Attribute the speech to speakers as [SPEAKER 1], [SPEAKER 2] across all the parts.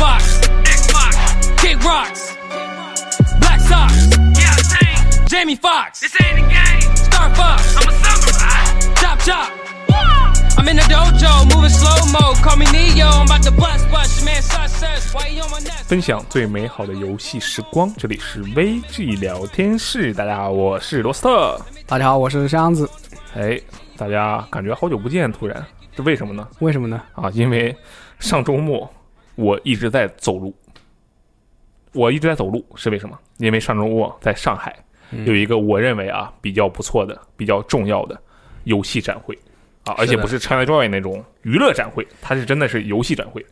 [SPEAKER 1] Xbox, Xbox, kick rocks, Black Sox, yeah, same. Jamie Foxx, this ain't a game. Star Fox, I'm a samurai. Chop chop. I'm in the dojo, moving slow mo. Call me Neo, I'm about to bust bust. Your man success, why you on my neck?
[SPEAKER 2] 分享最美好的游戏时光，这里是 VG 聊天室。大家好，我是罗斯特。
[SPEAKER 3] 大家好，我是箱子。
[SPEAKER 2] 哎，大家感觉好久不见，突然，这为什么呢？
[SPEAKER 3] 为什么呢？
[SPEAKER 2] 啊，因为上周末我一直在走路，我一直在走路是为什么？因为上周末在上海有一个我认为啊比较不错的、比较重要的游戏展会啊，而且不是 ChinaJoy 那种娱乐展会，它是真的是游戏展会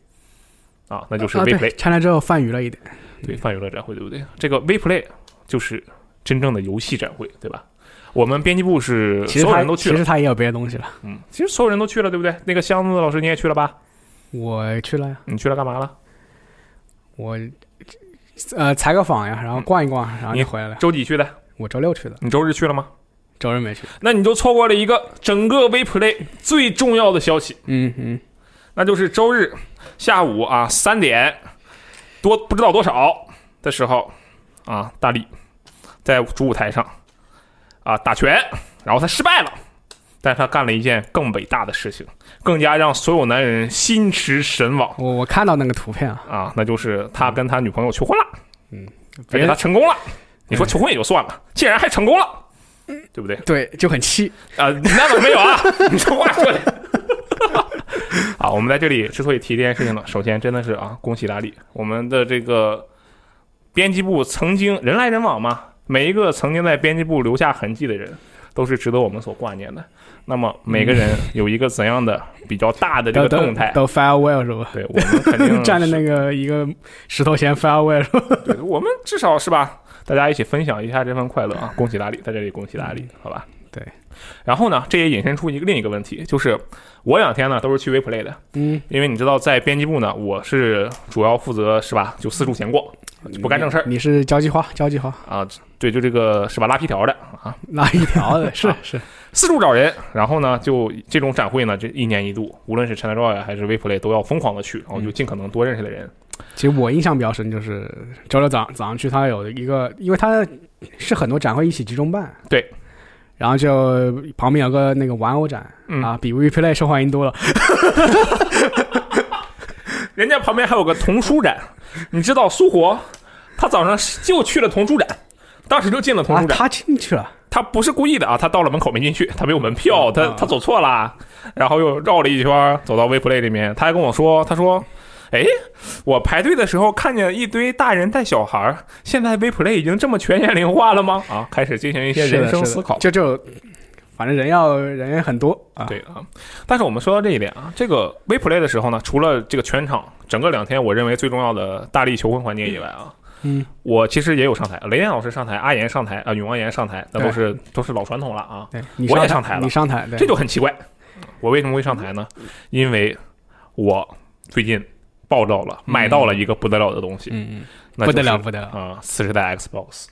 [SPEAKER 2] 啊，那就是
[SPEAKER 3] 啊，对
[SPEAKER 2] WePlay，、
[SPEAKER 3] ，China 之后泛娱乐一点。
[SPEAKER 2] 对泛娱乐展会，对不对？这个 WePlay 就是真正的游戏展会，对吧？我们编辑部是所有人都去了
[SPEAKER 3] 其实，他也有别的东西了。
[SPEAKER 2] 嗯，其实所有人都去了，对不对？那个箱子老师你也去了吧？
[SPEAKER 3] 我去了呀，
[SPEAKER 2] 你去了干嘛了？
[SPEAKER 3] 我呃采个访呀，然后逛一逛，然后
[SPEAKER 2] 你
[SPEAKER 3] 就回来了。
[SPEAKER 2] 周几去的？
[SPEAKER 3] 我周六去的，
[SPEAKER 2] 你周日去了吗？
[SPEAKER 3] 周日没去。
[SPEAKER 2] 那你就错过了一个整个 WePlay 最重要的消息，
[SPEAKER 3] 嗯嗯，
[SPEAKER 2] 那就是周日下午啊三点多不知道多少的时候啊，大力在主舞台上啊打拳，然后他失败了，但是他干了一件更伟大的事情，更加让所有男人心驰神往
[SPEAKER 3] 我我看到那个图片啊，
[SPEAKER 2] 啊，那就是他跟他女朋友求婚了，
[SPEAKER 3] 嗯，
[SPEAKER 2] 而且他成功了。你说求婚也就算了，竟然还成功了，对不对？
[SPEAKER 3] 对就很气。
[SPEAKER 2] 啊，那倒没有啊，你这话说的。啊，我们在这里之所以提这件事情呢，首先真的是啊，恭喜大力，我们的这个编辑部曾经人来人往嘛，每一个曾经在编辑部留下痕迹的人，都是值得我们所挂念的。那么每个人有一个怎样的比较大的这个动态？
[SPEAKER 3] 都 farewell 是吧？
[SPEAKER 2] 对我们肯定
[SPEAKER 3] 站在那个一个石头前 farewell 是吧？
[SPEAKER 2] 对，我们至少是吧，大家一起分享一下这份快乐啊！恭喜大力，在这里恭喜大力，好吧？
[SPEAKER 3] 对。
[SPEAKER 2] 然后呢，这也引申出一个另一个问题，就是我两天呢都是去 WePlay 的，
[SPEAKER 3] 嗯，
[SPEAKER 2] 因为你知道，在编辑部呢，我是主要负责是吧，就四处闲逛，就不干正事儿
[SPEAKER 3] 你是交际花，交际花
[SPEAKER 2] 啊，对，就这个是吧，拉皮条的啊，
[SPEAKER 3] 拉皮条的，是
[SPEAKER 2] 啊
[SPEAKER 3] 是。
[SPEAKER 2] 四处找人，然后呢，就这种展会呢，这一年一度，无论是 ChinaJoy 还是 WePlay 都要疯狂的去，然后就尽可能多认识的人。
[SPEAKER 3] 其实我印象比较深，就是周六早早上去，他有一个，因为他是很多展会一起集中办，
[SPEAKER 2] 对，
[SPEAKER 3] 然后就旁边有个那个玩偶展、
[SPEAKER 2] 嗯
[SPEAKER 3] 啊，比 WePlay 受欢迎多了。
[SPEAKER 2] 人家旁边还有个童书展，你知道苏活，他早上就去了童书展，当时就进了童书，展。
[SPEAKER 3] 啊他进去了，
[SPEAKER 2] 他不是故意的啊，他到了门口没进去，他没有门票，他
[SPEAKER 3] 啊
[SPEAKER 2] 他走错了，然后又绕了一圈，走到 WePlay 里面，他还跟我说，他说。哎，我排队的时候看见一堆大人带小孩儿，现在 WePlay 已经这么全年龄化了吗？啊，开始进行一些人生思考。
[SPEAKER 3] 就就反正人要人也很多啊。
[SPEAKER 2] 对啊，但是我们说到这一点啊，这个 WePlay 的时候呢，除了这个全场整个两天，我认为最重要的大力求婚环节以外啊，
[SPEAKER 3] 嗯，
[SPEAKER 2] 我其实也有上台，雷电老师上台，阿岩上台啊，女王岩上台，那都是都是老传统了啊，我也
[SPEAKER 3] 上
[SPEAKER 2] 上台了
[SPEAKER 3] 你上台，对
[SPEAKER 2] 这就很奇怪。我为什么会上台呢？因为我最近报到了，买到了一个不得了的东西，
[SPEAKER 3] 嗯嗯，
[SPEAKER 2] 那
[SPEAKER 3] 不得了不得了，
[SPEAKER 2] 啊，四十代 Xbox。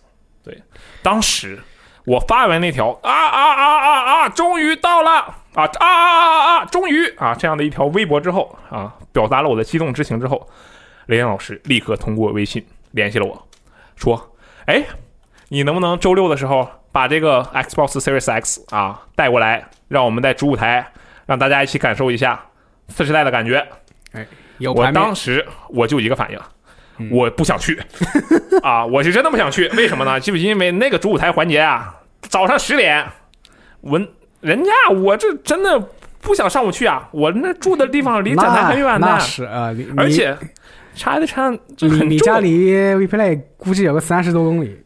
[SPEAKER 2] 对，当时我发完那条啊啊啊啊啊，终于到了啊啊啊啊啊，终于啊这样的一条微博之后啊，表达了我的激动之情之后，雷岩老师立刻通过微信联系了我，说：“哎，你能不能周六的时候把这个 Xbox Series X 啊带过来，让我们在主舞台让大家一起感受一下四十代的感觉？”我
[SPEAKER 3] 有我
[SPEAKER 2] 当时我就一个反应，
[SPEAKER 3] 嗯
[SPEAKER 2] 我不想去 啊！我是真的不想去，为什么呢？就是因为那个主舞台环节啊，早上十点，我人家我这真的不想上午去啊！我那住的地方离展台很远的
[SPEAKER 3] 是啊，
[SPEAKER 2] 而且差的差这
[SPEAKER 3] 你
[SPEAKER 2] 很
[SPEAKER 3] 你家离 WePlay 估计有个三十多公里，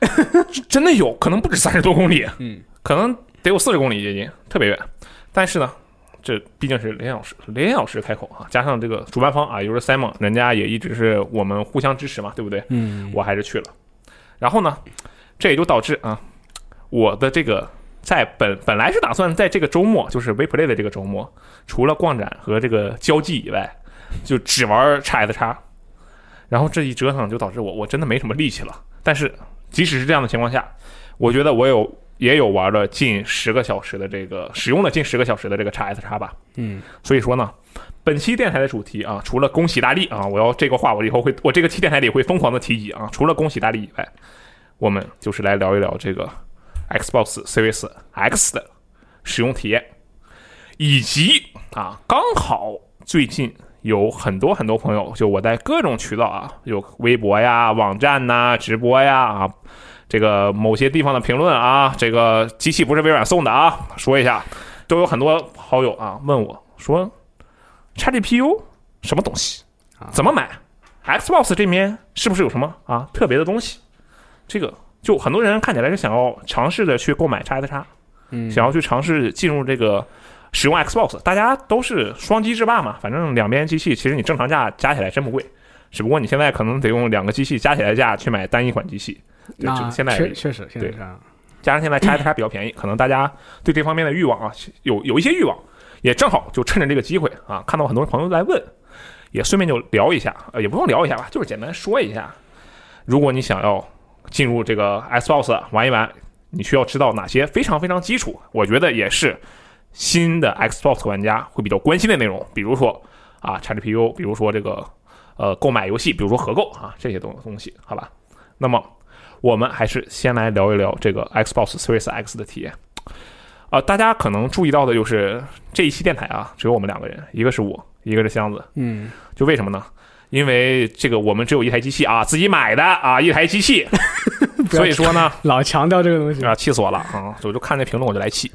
[SPEAKER 2] 真的有可能不止三十多公里，
[SPEAKER 3] 嗯，
[SPEAKER 2] 可能得有四十公里接近，特别远。但是呢，这毕竟是雷老师，雷老师开口啊，加上这个主办方啊，也就是 Simon，人家也一直是我们互相支持嘛，对不对？
[SPEAKER 3] 嗯，
[SPEAKER 2] 我还是去了。然后呢，这也就导致啊，我的这个在本本来是打算在这个周末，就是 WePlay 的这个周末，除了逛展和这个交际以外，就只玩叉 S 叉。然后这一折腾就导致我我真的没什么力气了。但是即使是这样的情况下，我觉得我有也有玩了近十个小时的这个使用了近十个小时的这个叉 S 叉吧。
[SPEAKER 3] 嗯，
[SPEAKER 2] 所以说呢，本期电台的主题啊，除了恭喜大力啊，我要这个话我以后会，我这个期电台里会疯狂的提及啊。除了恭喜大力以外，我们就是来聊一聊这个 Xbox Series X 的使用体验，以及啊，刚好最近有很多很多朋友，就我在各种渠道啊，有微博呀、网站呐、直播呀啊，这个某些地方的评论啊，这个机器不是微软送的啊，说一下，都有很多好友啊问我说，XGPU 什么东西，怎么买？Xbox 这边是不是有什么？啊特别的东西？这个就很多人看起来是想要尝试的去购买 x S
[SPEAKER 3] 嗯，
[SPEAKER 2] 想要去尝试进入这个使用 Xbox，大家都是双机制霸嘛，反正两边机器其实你正常价加起来真不贵，只不过你现在可能得用两个机器加起来价去买单一款机器。对，
[SPEAKER 3] 那
[SPEAKER 2] 这现在
[SPEAKER 3] 确确实现在
[SPEAKER 2] 对
[SPEAKER 3] 是这样。
[SPEAKER 2] 加上现在 x S 比较便宜，可能大家对这方面的欲望啊有有一些欲望，也正好就趁着这个机会啊，看到很多朋友来问，也顺便就聊一下，呃，也不用聊一下吧，就是简单说一下，如果你想要进入这个 Xbox 玩一玩，你需要知道哪些非常非常基础，我觉得也是新的 Xbox 玩家会比较关心的内容，比如说啊 XGPU，比如说这个呃购买游戏，比如说合购啊这些东东西，好吧？那么我们还是先来聊一聊这个 Xbox Series X 的体验。啊、大家可能注意到的就是这一期电台啊，只有我们两个人，一个是我，一个是箱子。
[SPEAKER 3] 嗯，
[SPEAKER 2] 就为什么呢？因为这个我们只有一台机器啊，自己买的啊，一台机器，所以说呢，
[SPEAKER 3] 老强调这个东西。
[SPEAKER 2] 啊，气死我了啊！我就看那评论我就来气。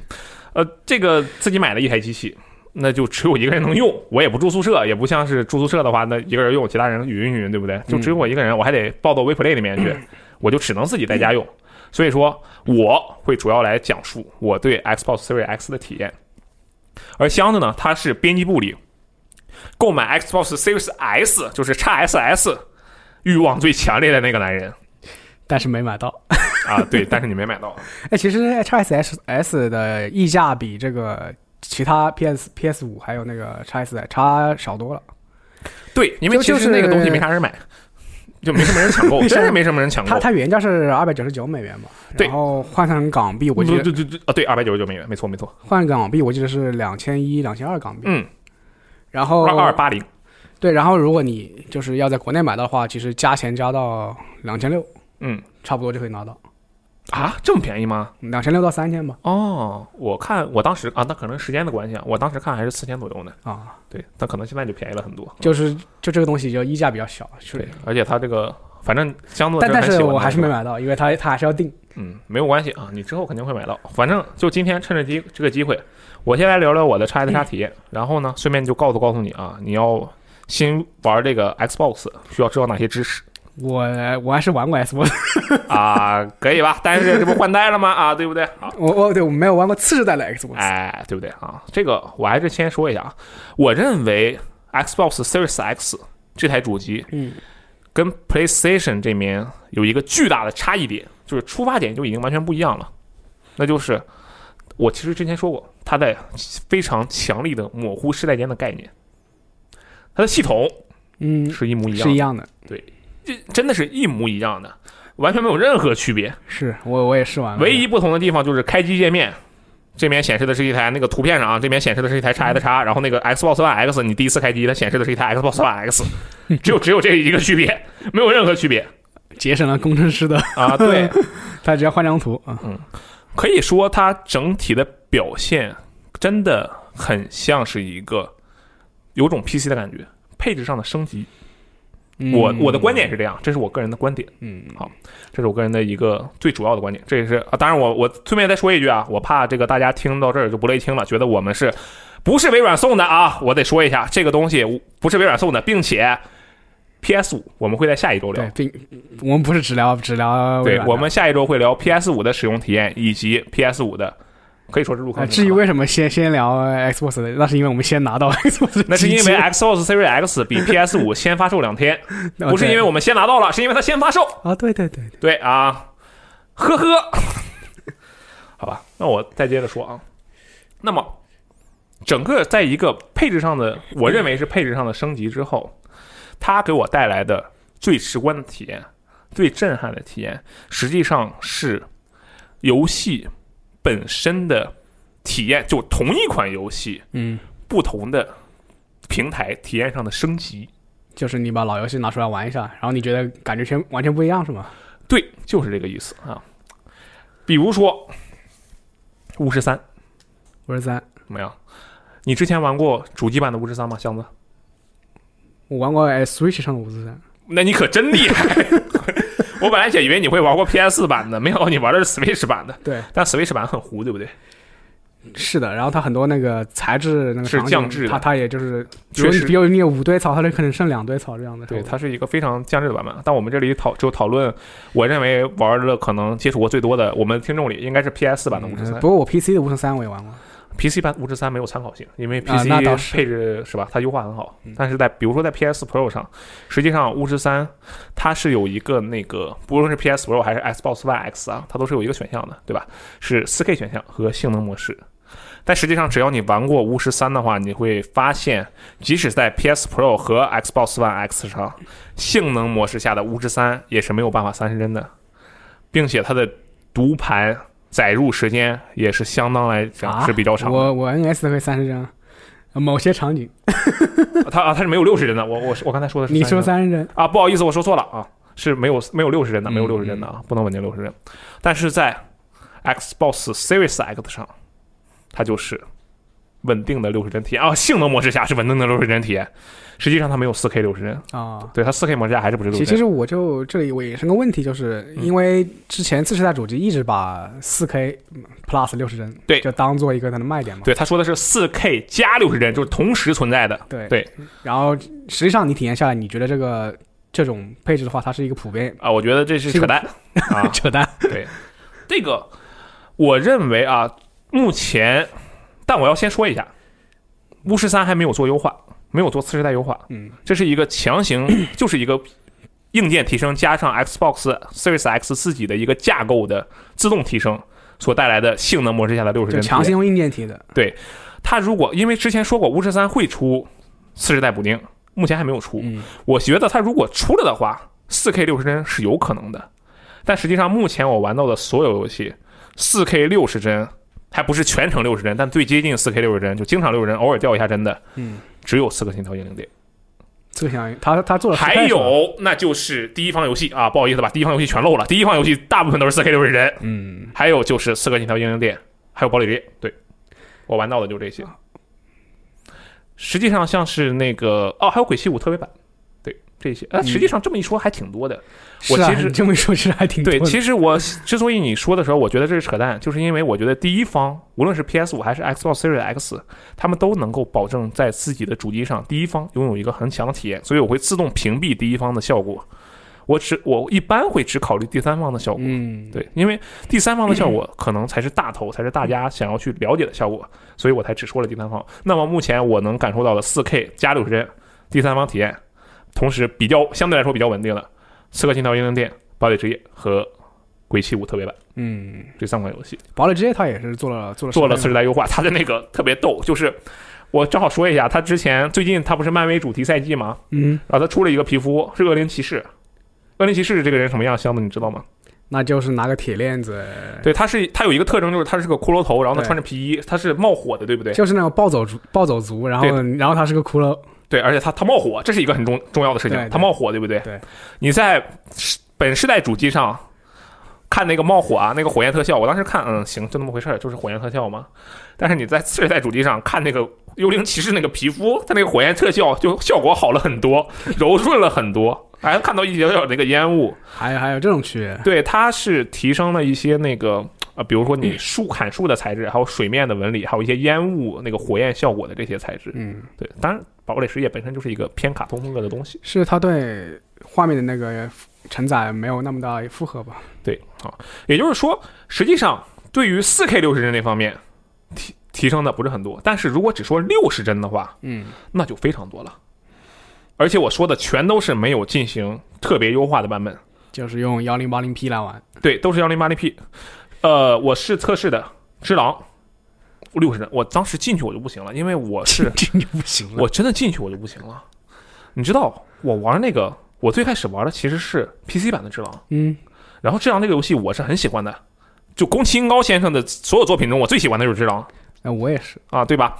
[SPEAKER 2] 呃，这个自己买的一台机器，那就只有一个人能用，我也不住宿舍，也不像是住宿舍的话，那一个人用，其他人云云，对不对？就只有我一个人，我还得抱到 WePlay 里面去，我就只能自己在家用。所以说，我会主要来讲述我对 Xbox Series X 的体验。而箱子呢，它是编辑部里购买 Xbox Series S，就是 x SS 欲望最强烈的那个男人
[SPEAKER 3] 但是没买到。
[SPEAKER 2] 啊。对，但是你没买到。
[SPEAKER 3] 哎，其实 x S S 的溢价比这个其他 PS PS 五还有那个 x S 差少多了。
[SPEAKER 2] 对，因为
[SPEAKER 3] 就就是
[SPEAKER 2] 其实那个东西没啥人买，就没什么人抢购，真是没什么人抢购。
[SPEAKER 3] 它。它原价是二百九十九美元嘛，
[SPEAKER 2] 对。
[SPEAKER 3] 然后换成港币，我记得
[SPEAKER 2] 对对对对啊，对，二百九十九美元，没错没错，
[SPEAKER 3] 换港币我记得是两千一、两千二港币。
[SPEAKER 2] 嗯，
[SPEAKER 3] 然后
[SPEAKER 2] 二二八零，
[SPEAKER 3] 对，然后如果你就是要在国内买到的话，其实加钱加到两千六，
[SPEAKER 2] 嗯。
[SPEAKER 3] 差不多就可以拿到，
[SPEAKER 2] 啊，这么便宜吗？
[SPEAKER 3] 两千六到三千吧。
[SPEAKER 2] 哦，我看我当时啊，那可能时间的关系啊，我当时看还是四千左右呢。
[SPEAKER 3] 啊，
[SPEAKER 2] 对，但可能现在就便宜了很多。
[SPEAKER 3] 就是就这个东西就溢价比较小，是
[SPEAKER 2] 对，而且它这个反正相对
[SPEAKER 3] 但但是我还是没
[SPEAKER 2] 买。
[SPEAKER 3] 到，因为它它还是要定。
[SPEAKER 2] 嗯，没有关系啊，你之后肯定会买到。反正就今天趁着机这个机会，我先来聊聊我的叉 S 叉体验，然后呢，顺便就告诉告诉你啊，你要新玩这个 Xbox 需要知道哪些知识
[SPEAKER 3] 我我还是玩过 Xbox，
[SPEAKER 2] 啊，可以吧？但是这不换代了吗？啊，对不对？啊，
[SPEAKER 3] 我我对我没有玩过次世代的 Xbox。
[SPEAKER 2] 哎，对不对啊？这个我还是先说一下啊，我认为 Xbox Series X 这台主机
[SPEAKER 3] 嗯，
[SPEAKER 2] 跟 PlayStation 这边有一个巨大的差异点，就是出发点就已经完全不一样了。那就是我其实之前说过，它在非常强力的模糊世代间的概念，它的系统
[SPEAKER 3] 嗯，
[SPEAKER 2] 是一模一样的，
[SPEAKER 3] 是一样的，
[SPEAKER 2] 这真的是一模一样的，完全没有任何区别。
[SPEAKER 3] 是我我也试完了。
[SPEAKER 2] 唯一不同的地方就是开机界面。这边显示的是一台那个图片上啊，这边显示的是一台 x S 叉，然后那个 Xbox One X，你第一次开机它显示的是一台 Xbox One X，只有只有这一个区别，没有任何区别
[SPEAKER 3] 节省了工程师的，
[SPEAKER 2] 啊。对，
[SPEAKER 3] 他只要换张图啊。
[SPEAKER 2] 可以说它整体的表现真的很像是一个有种 PC 的感觉，配置上的升级。我我的观点是这样，这是我个人的观点，
[SPEAKER 3] 嗯，
[SPEAKER 2] 好这是我个人的一个最主要的观点。这也是啊，当然我我顺便再说一句啊，我怕这个大家听到这儿就不乐意听了，觉得我们是不是微软送的啊？我得说一下，这个东西不是微软送的，并且 PS 五我们会在下一周聊
[SPEAKER 3] 对，。并我们不是只聊只聊
[SPEAKER 2] 对，我们下一周会聊 PS 五的使用体验以及 PS 五的，可以说是入坑。
[SPEAKER 3] 至于为什么先先聊 Xbox 的，那是因为我们先拿到 Xbox，
[SPEAKER 2] 那是因为 Xbox Series X 比 PS 五 先发售两天，不是因为我们先拿到了，是因为它先发售。
[SPEAKER 3] 啊，对对对，
[SPEAKER 2] 对啊，呵呵，好吧，那我再接着说啊。那么，整个在一个配置上的，我认为是配置上的升级之后，它给我带来的最直观的体验、最震撼的体验，实际上是游戏本身的体验，就同一款游戏，
[SPEAKER 3] 嗯，
[SPEAKER 2] 不同的平台体验上的升级。
[SPEAKER 3] 就是你把老游戏拿出来玩一下，然后你觉得感觉全完全不一样是吗？
[SPEAKER 2] 对，就是这个意思啊。比如说《巫师三》
[SPEAKER 3] 五十三，
[SPEAKER 2] 怎么样？你之前玩过主机版的《巫师三》吗，箱子？
[SPEAKER 3] 我玩过哎 Switch 上的五十三，
[SPEAKER 2] 那你可真厉害！我本来也以为你会玩过 PS 版的，没想到你玩的是 Switch 版的。
[SPEAKER 3] 对，
[SPEAKER 2] 但 Switch 版很糊，对不对？
[SPEAKER 3] 是的。然后它很多那个材质那个
[SPEAKER 2] 是降质的
[SPEAKER 3] 它它也就是，比
[SPEAKER 2] 确实
[SPEAKER 3] 如比如你有五堆草，它就可能剩两堆草这样的。
[SPEAKER 2] 对，它是一个非常降质的版本。但我们这里讨就讨论，我认为玩的可能接触过最多的，我们听众里应该是 PS 版的巫师三
[SPEAKER 3] 嗯。不过我 PC 的五十三我也玩过。
[SPEAKER 2] PC 版巫师三没有参考性，因为
[SPEAKER 3] 啊
[SPEAKER 2] PC
[SPEAKER 3] 那倒是
[SPEAKER 2] 配置是吧，它优化很好
[SPEAKER 3] 嗯。
[SPEAKER 2] 但是在比如说在 PS Pro 上，实际上巫师三它是有一个那个，不论是 PS Pro 还是 Xbox One X 啊，它都是有一个选项的，对吧？是 4K 选项和性能模式。但实际上，只要你玩过巫师三的话，你会发现，即使在 PS Pro 和 Xbox One X 上，性能模式下的巫师三也是没有办法三十帧的，并且它的读盘载入时间也是相当来讲
[SPEAKER 3] 啊
[SPEAKER 2] 是比较长的。
[SPEAKER 3] 我我 NS 可以三十帧，某些场景
[SPEAKER 2] 它啊，它是没有六十帧的。我我我刚才说的是
[SPEAKER 3] 你说
[SPEAKER 2] 30帧
[SPEAKER 3] 三十帧，
[SPEAKER 2] 啊，不好意思，我说错了啊，是没有没有六十帧的，没有
[SPEAKER 3] 嗯
[SPEAKER 2] 六十帧的啊，不能稳定六十帧。但是在 Xbox Series X 上，它就是稳定的六十帧体验啊，性能模式下是稳定的六十帧体验。实际上它没有四 K 六十帧，
[SPEAKER 3] 啊。
[SPEAKER 2] 对它四 K 模式下还是不是六十帧？
[SPEAKER 3] 其其实我就这里我也是个问题，就是
[SPEAKER 2] 嗯
[SPEAKER 3] 因为之前次世代主机一直把四 K Plus 六十帧
[SPEAKER 2] 对
[SPEAKER 3] 就当做一个它的卖点嘛。
[SPEAKER 2] 对他说的是四 K 加六十帧，就是同时存在的。
[SPEAKER 3] 对
[SPEAKER 2] 对
[SPEAKER 3] 然后实际上你体验下来，你觉得这个这种配置的话，它是一个普遍
[SPEAKER 2] 啊，我觉得这是扯淡 啊！
[SPEAKER 3] 扯淡。
[SPEAKER 2] 对，这个我认为啊，目前，但我要先说一下，巫师三还没有做优化，没有做次世代优化，
[SPEAKER 3] 嗯，
[SPEAKER 2] 这是一个强行，就是一个硬件提升加上 Xbox Series X 自己的一个架构的自动提升所带来的性能模式下的六十帧
[SPEAKER 3] 强行用硬件提的。对。
[SPEAKER 2] 它如果因为之前说过巫师三会出次世代补丁，目前还没有出，
[SPEAKER 3] 嗯，
[SPEAKER 2] 我觉得它如果出了的话四 K 六十帧是有可能的。但实际上，目前我玩到的所有游戏四 K 六十帧还不是全程六十帧，但最接近四 K 六十帧，就经常六十帧，偶尔掉一下帧的，
[SPEAKER 3] 嗯，
[SPEAKER 2] 只有《刺客信条：英灵殿
[SPEAKER 3] 这个相当于他他做了》，
[SPEAKER 2] 还有那就是第一方游戏啊，不好意思把第一方游戏全漏了。第一方游戏大部分都是四 K 六十帧，
[SPEAKER 3] 嗯，
[SPEAKER 2] 还有就是《刺客信条：英灵殿》，还有《堡垒之夜》。对，我玩到的就这些。实际上像是那个哦，还有《鬼泣五》特别版，对这些，呃，
[SPEAKER 3] 嗯
[SPEAKER 2] 实际上这么一说还挺多的。我其实
[SPEAKER 3] 你这么一说，其实还挺多
[SPEAKER 2] 对，其实我之所以你说的时候，我觉得这是扯淡，就是因为我觉得第一方无论是 PS 五还是 Xbox Series X，他们都能够保证在自己的主机上，第一方拥有一个很强的体验，所以我会自动屏蔽第一方的效果。我只我一般会只考虑第三方的效果，
[SPEAKER 3] 嗯，
[SPEAKER 2] 对，因为第三方的效果可能才是大头，才是大家想要去了解的效果，所以我才只说了第三方。那么目前我能感受到的四 K 加六十帧第三方体验，同时比较相对来说比较稳定的《刺客信条：英灵殿》《堡垒之夜》和《鬼泣五》特别版
[SPEAKER 3] 嗯，
[SPEAKER 2] 这三款游戏
[SPEAKER 3] 堡垒之夜它也是做了做了
[SPEAKER 2] 做了次世代优化，它的那个 特别逗，就是我正好说一下，它之前最近它不是漫威主题赛季吗？
[SPEAKER 3] 嗯，
[SPEAKER 2] 然后它出了一个皮肤是恶灵骑士。恶灵骑士这个人什么样？箱子你知道吗？
[SPEAKER 3] 那就是拿个铁链子，
[SPEAKER 2] 对，他是他有一个特征，就是他是个骷髅头，然后他穿着皮衣，他是冒火的，对不对？
[SPEAKER 3] 就是那种暴走族暴走族，然后然后他是个骷髅，
[SPEAKER 2] 对，而且它它冒火，这是一个很重重要的事情它，冒火，对不对？
[SPEAKER 3] 对。
[SPEAKER 2] 你在本世代主机上看那个冒火啊，那个火焰特效，我当时看，嗯，行，就那么回事儿，就是火焰特效嘛。但是你在次世代主机上看那个幽灵骑士那个皮肤，它那个火焰特效就效果好了很多，柔顺了很多，还看到一点点那个烟雾。
[SPEAKER 3] 还有还有这种区别，
[SPEAKER 2] 对，它是提升了一些那个呃，比如说你树砍树的材质，还有水面的纹理，还有一些烟雾那个火焰效果的这些材质。
[SPEAKER 3] 嗯，
[SPEAKER 2] 对，当然，堡垒实业本身就是一个偏卡通风格的东西。
[SPEAKER 3] 是它对画面的那个承载没有那么大负荷吧？
[SPEAKER 2] 对，好，也就是说，实际上对于四 K 六十帧那方面提提升的不是很多，但是如果只说六十帧的话，
[SPEAKER 3] 嗯，
[SPEAKER 2] 那就非常多了。而且我说的全都是没有进行特别优化的版本，
[SPEAKER 3] 就是用幺零八零 P 来玩，
[SPEAKER 2] 对，都是幺零八零 P。呃，我是测试的《只狼》六十帧，我当时进去我就不行了，因为我是
[SPEAKER 3] 这就不行了。
[SPEAKER 2] 我真的进去我就不行了。你知道，我玩那个，我最开始玩的其实是 PC 版的《只狼》，
[SPEAKER 3] 嗯，
[SPEAKER 2] 然后《只狼》这个游戏我是很喜欢的，就宫崎英高先生的所有作品中，我最喜欢的就是《只狼》
[SPEAKER 3] 哎，我也是，
[SPEAKER 2] 啊，对吧？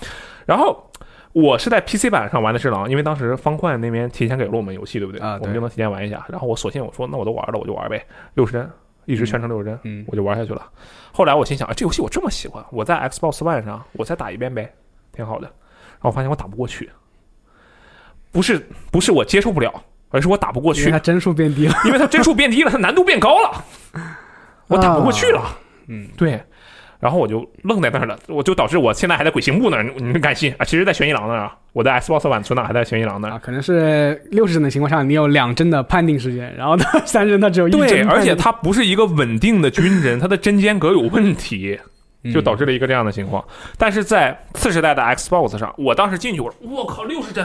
[SPEAKER 2] 然后我是在 PC 版上玩的《只狼》，因为当时方块那边提前给了我们游戏，对不对？
[SPEAKER 3] 啊对
[SPEAKER 2] 我们就能提前玩一下。然后我索性我说，那我都玩了，我就玩呗，六十帧，一直全程六十帧，
[SPEAKER 3] 嗯
[SPEAKER 2] 我就玩下去了。后来我心想，哎，这游戏我这么喜欢，我在 Xbox One 上我再打一遍呗，挺好的。然后我发现我打不过去，不是不是我接受不了，而是我打不过去
[SPEAKER 3] 因为它，帧数变低了。
[SPEAKER 2] 因为它帧数变低了，它难度变高了，我打不过去了。
[SPEAKER 3] 嗯，
[SPEAKER 2] 对，然后我就愣在那儿了，我就导致我现在还在鬼行部那儿，你你敢信啊？其实，在悬疑狼那儿啊，我的 Xbox 版存档还在悬疑狼那儿。
[SPEAKER 3] 啊，可能是六十帧的情况下，你有两帧的判定时间，然后它 三帧它只有一帧
[SPEAKER 2] 对，而且它不是一个稳定的均帧，它的帧间隔有问题，
[SPEAKER 3] 嗯
[SPEAKER 2] 就导致了一个这样的情况。但是在次时代的 Xbox 上，我当时进去，我说我靠，六十帧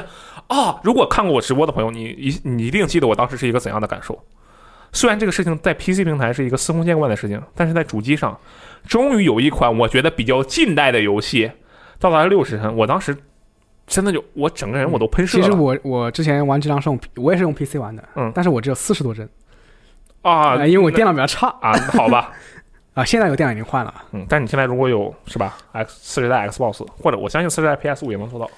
[SPEAKER 2] 啊！如果看过我直播的朋友，你一你一定记得我当时是一个怎样的感受。虽然这个事情在 PC 平台是一个司空见惯的事情，但是在主机上，终于有一款我觉得比较近代的游戏到达了六十帧，我当时真的就我整个人我都喷射了。
[SPEAKER 3] 其实我我之前玩《质量》是用我也是用 PC 玩的，
[SPEAKER 2] 嗯
[SPEAKER 3] 但是我只有四十多帧
[SPEAKER 2] 啊，
[SPEAKER 3] 呃因为我电脑比较差
[SPEAKER 2] 啊，好吧，
[SPEAKER 3] 啊，现在有电脑已经换了，
[SPEAKER 2] 嗯，但你现在如果有是吧？X 四十代 Xbox 或者我相信四十代 PS 五也能做到，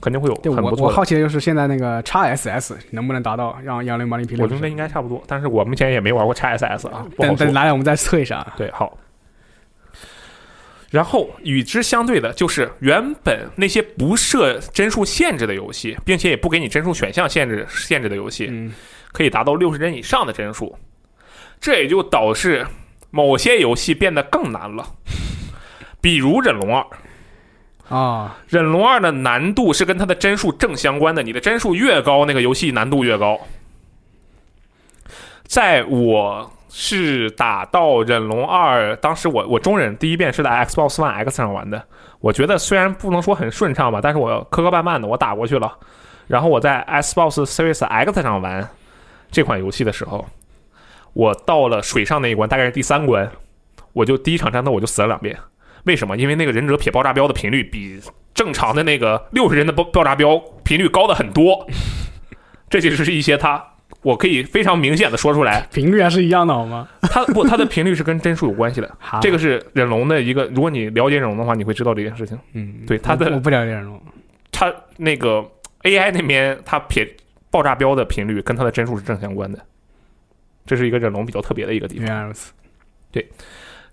[SPEAKER 2] 肯定会有
[SPEAKER 3] 对我我
[SPEAKER 2] 很不错的。
[SPEAKER 3] 好奇的就是现在那个 x SS 能不能达到让幺零八零 P 六
[SPEAKER 2] 我觉得应该差不多，但是我目前也没玩过 x SS 啊，
[SPEAKER 3] 等等。来我们再测一下啊。
[SPEAKER 2] 对，好。然后与之相对的就是原本那些不设帧数限制的游戏，并且也不给你帧数选项限制限制的游戏，
[SPEAKER 3] 嗯，
[SPEAKER 2] 可以达到六十帧以上的帧数，这也就导致某些游戏变得更难了，比如《忍龙二》。
[SPEAKER 3] 啊，
[SPEAKER 2] 忍龙二的难度是跟它的帧数正相关的，你的帧数越高，那个游戏难度越高。在我是打到忍龙二，当时我我中忍第一遍是在 Xbox One X 上玩的，我觉得虽然不能说很顺畅吧，但是我磕磕绊绊的我打过去了。然后我在 Xbox Series X 上玩这款游戏的时候，我到了水上那一关，大概是第三关，我就第一场战斗我就死了两遍。为什么？因为那个忍者撇爆炸标的频率比正常的那个六十帧的爆爆炸标频率高的很多。这就是一些它，我可以非常明显的说出来，
[SPEAKER 3] 频率还是一样的好吗？
[SPEAKER 2] 它不，它的频率是跟帧数有关系的。这个是忍龙的一个，如果你了解忍龙的话，你会知道这件事情。
[SPEAKER 3] 嗯，
[SPEAKER 2] 对它的
[SPEAKER 3] 我我不了解忍龙，
[SPEAKER 2] 它那个 AI 那边它撇爆炸标的频率跟它的帧数是正相关的，这是一个忍龙比较特别的一个地方。
[SPEAKER 3] 原来如此。
[SPEAKER 2] 对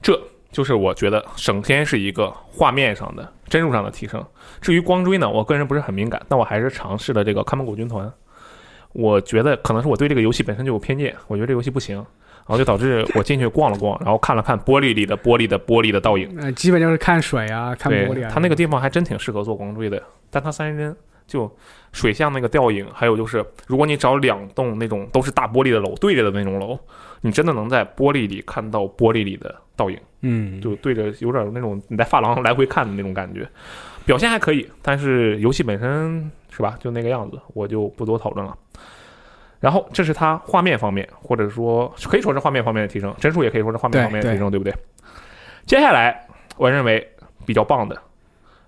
[SPEAKER 2] 这就是我觉得首先是一个画面上的帧数上的提升。至于光追呢，我个人不是很敏感，但我还是尝试了这个看门狗军团。我觉得可能是我对这个游戏本身就有偏见，我觉得这游戏不行，然后就导致我进去逛了逛，然后看了看玻璃里的玻璃的玻璃的倒影。
[SPEAKER 3] 呃，基本就是看水啊，看玻璃，啊。
[SPEAKER 2] 它那个地方还真挺适合做光追的，但它三十帧就水像那个倒影，还有就是如果你找两栋那种都是大玻璃的楼对着的那种楼，你真的能在玻璃里看到玻璃里的倒影。
[SPEAKER 3] 嗯，
[SPEAKER 2] 就对着有点那种你在发廊来回看的那种感觉，表现还可以，但是游戏本身是吧，就那个样子，我就不多讨论了。然后这是它画面方面，或者说可以说是画面方面的提升，帧数也可以说是画面方面的提升，对不对？接下来我认为比较棒的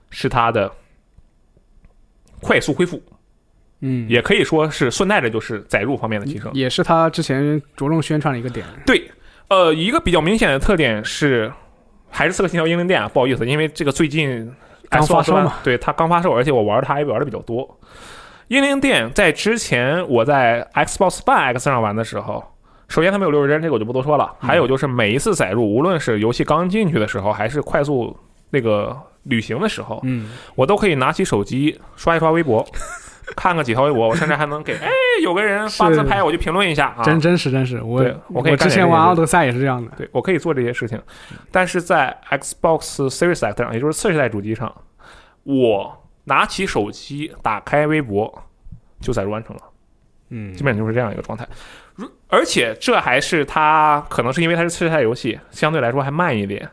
[SPEAKER 2] 是它的快速恢复，
[SPEAKER 3] 嗯，
[SPEAKER 2] 也可以说是顺带着就是载入方面的提升。
[SPEAKER 3] 也是他之前着重宣传的一个点。
[SPEAKER 2] 对，呃，一个比较明显的特点是，还是《刺客信条：英灵殿》啊，不好意思，因为这个最近
[SPEAKER 3] 刚发售嘛
[SPEAKER 2] 对它刚发售，而且我玩它也玩的比较多。英灵殿在之前我在 Xbox One X 上玩的时候，首先它没有六十帧，这个我就不多说了。还有就是每一次载入，无论是游戏刚进去的时候，还是快速那个旅行的时候，
[SPEAKER 3] 嗯，
[SPEAKER 2] 我都可以拿起手机刷一刷微博。看个几条微博，我甚至还能给 哎有个人发自拍，我就评论一下啊。
[SPEAKER 3] 真真实真实，我
[SPEAKER 2] 我可以干
[SPEAKER 3] 之前玩奥德赛也是这样的。
[SPEAKER 2] 对我可以做这些事情，但是在 Xbox Series X 上，也就是次世代主机上，我拿起手机打开微博就载入完成了，
[SPEAKER 3] 嗯
[SPEAKER 2] 基，本上就是这样一个状态。如而且这还是它可能是因为它是次世代游戏，相对来说还慢一点。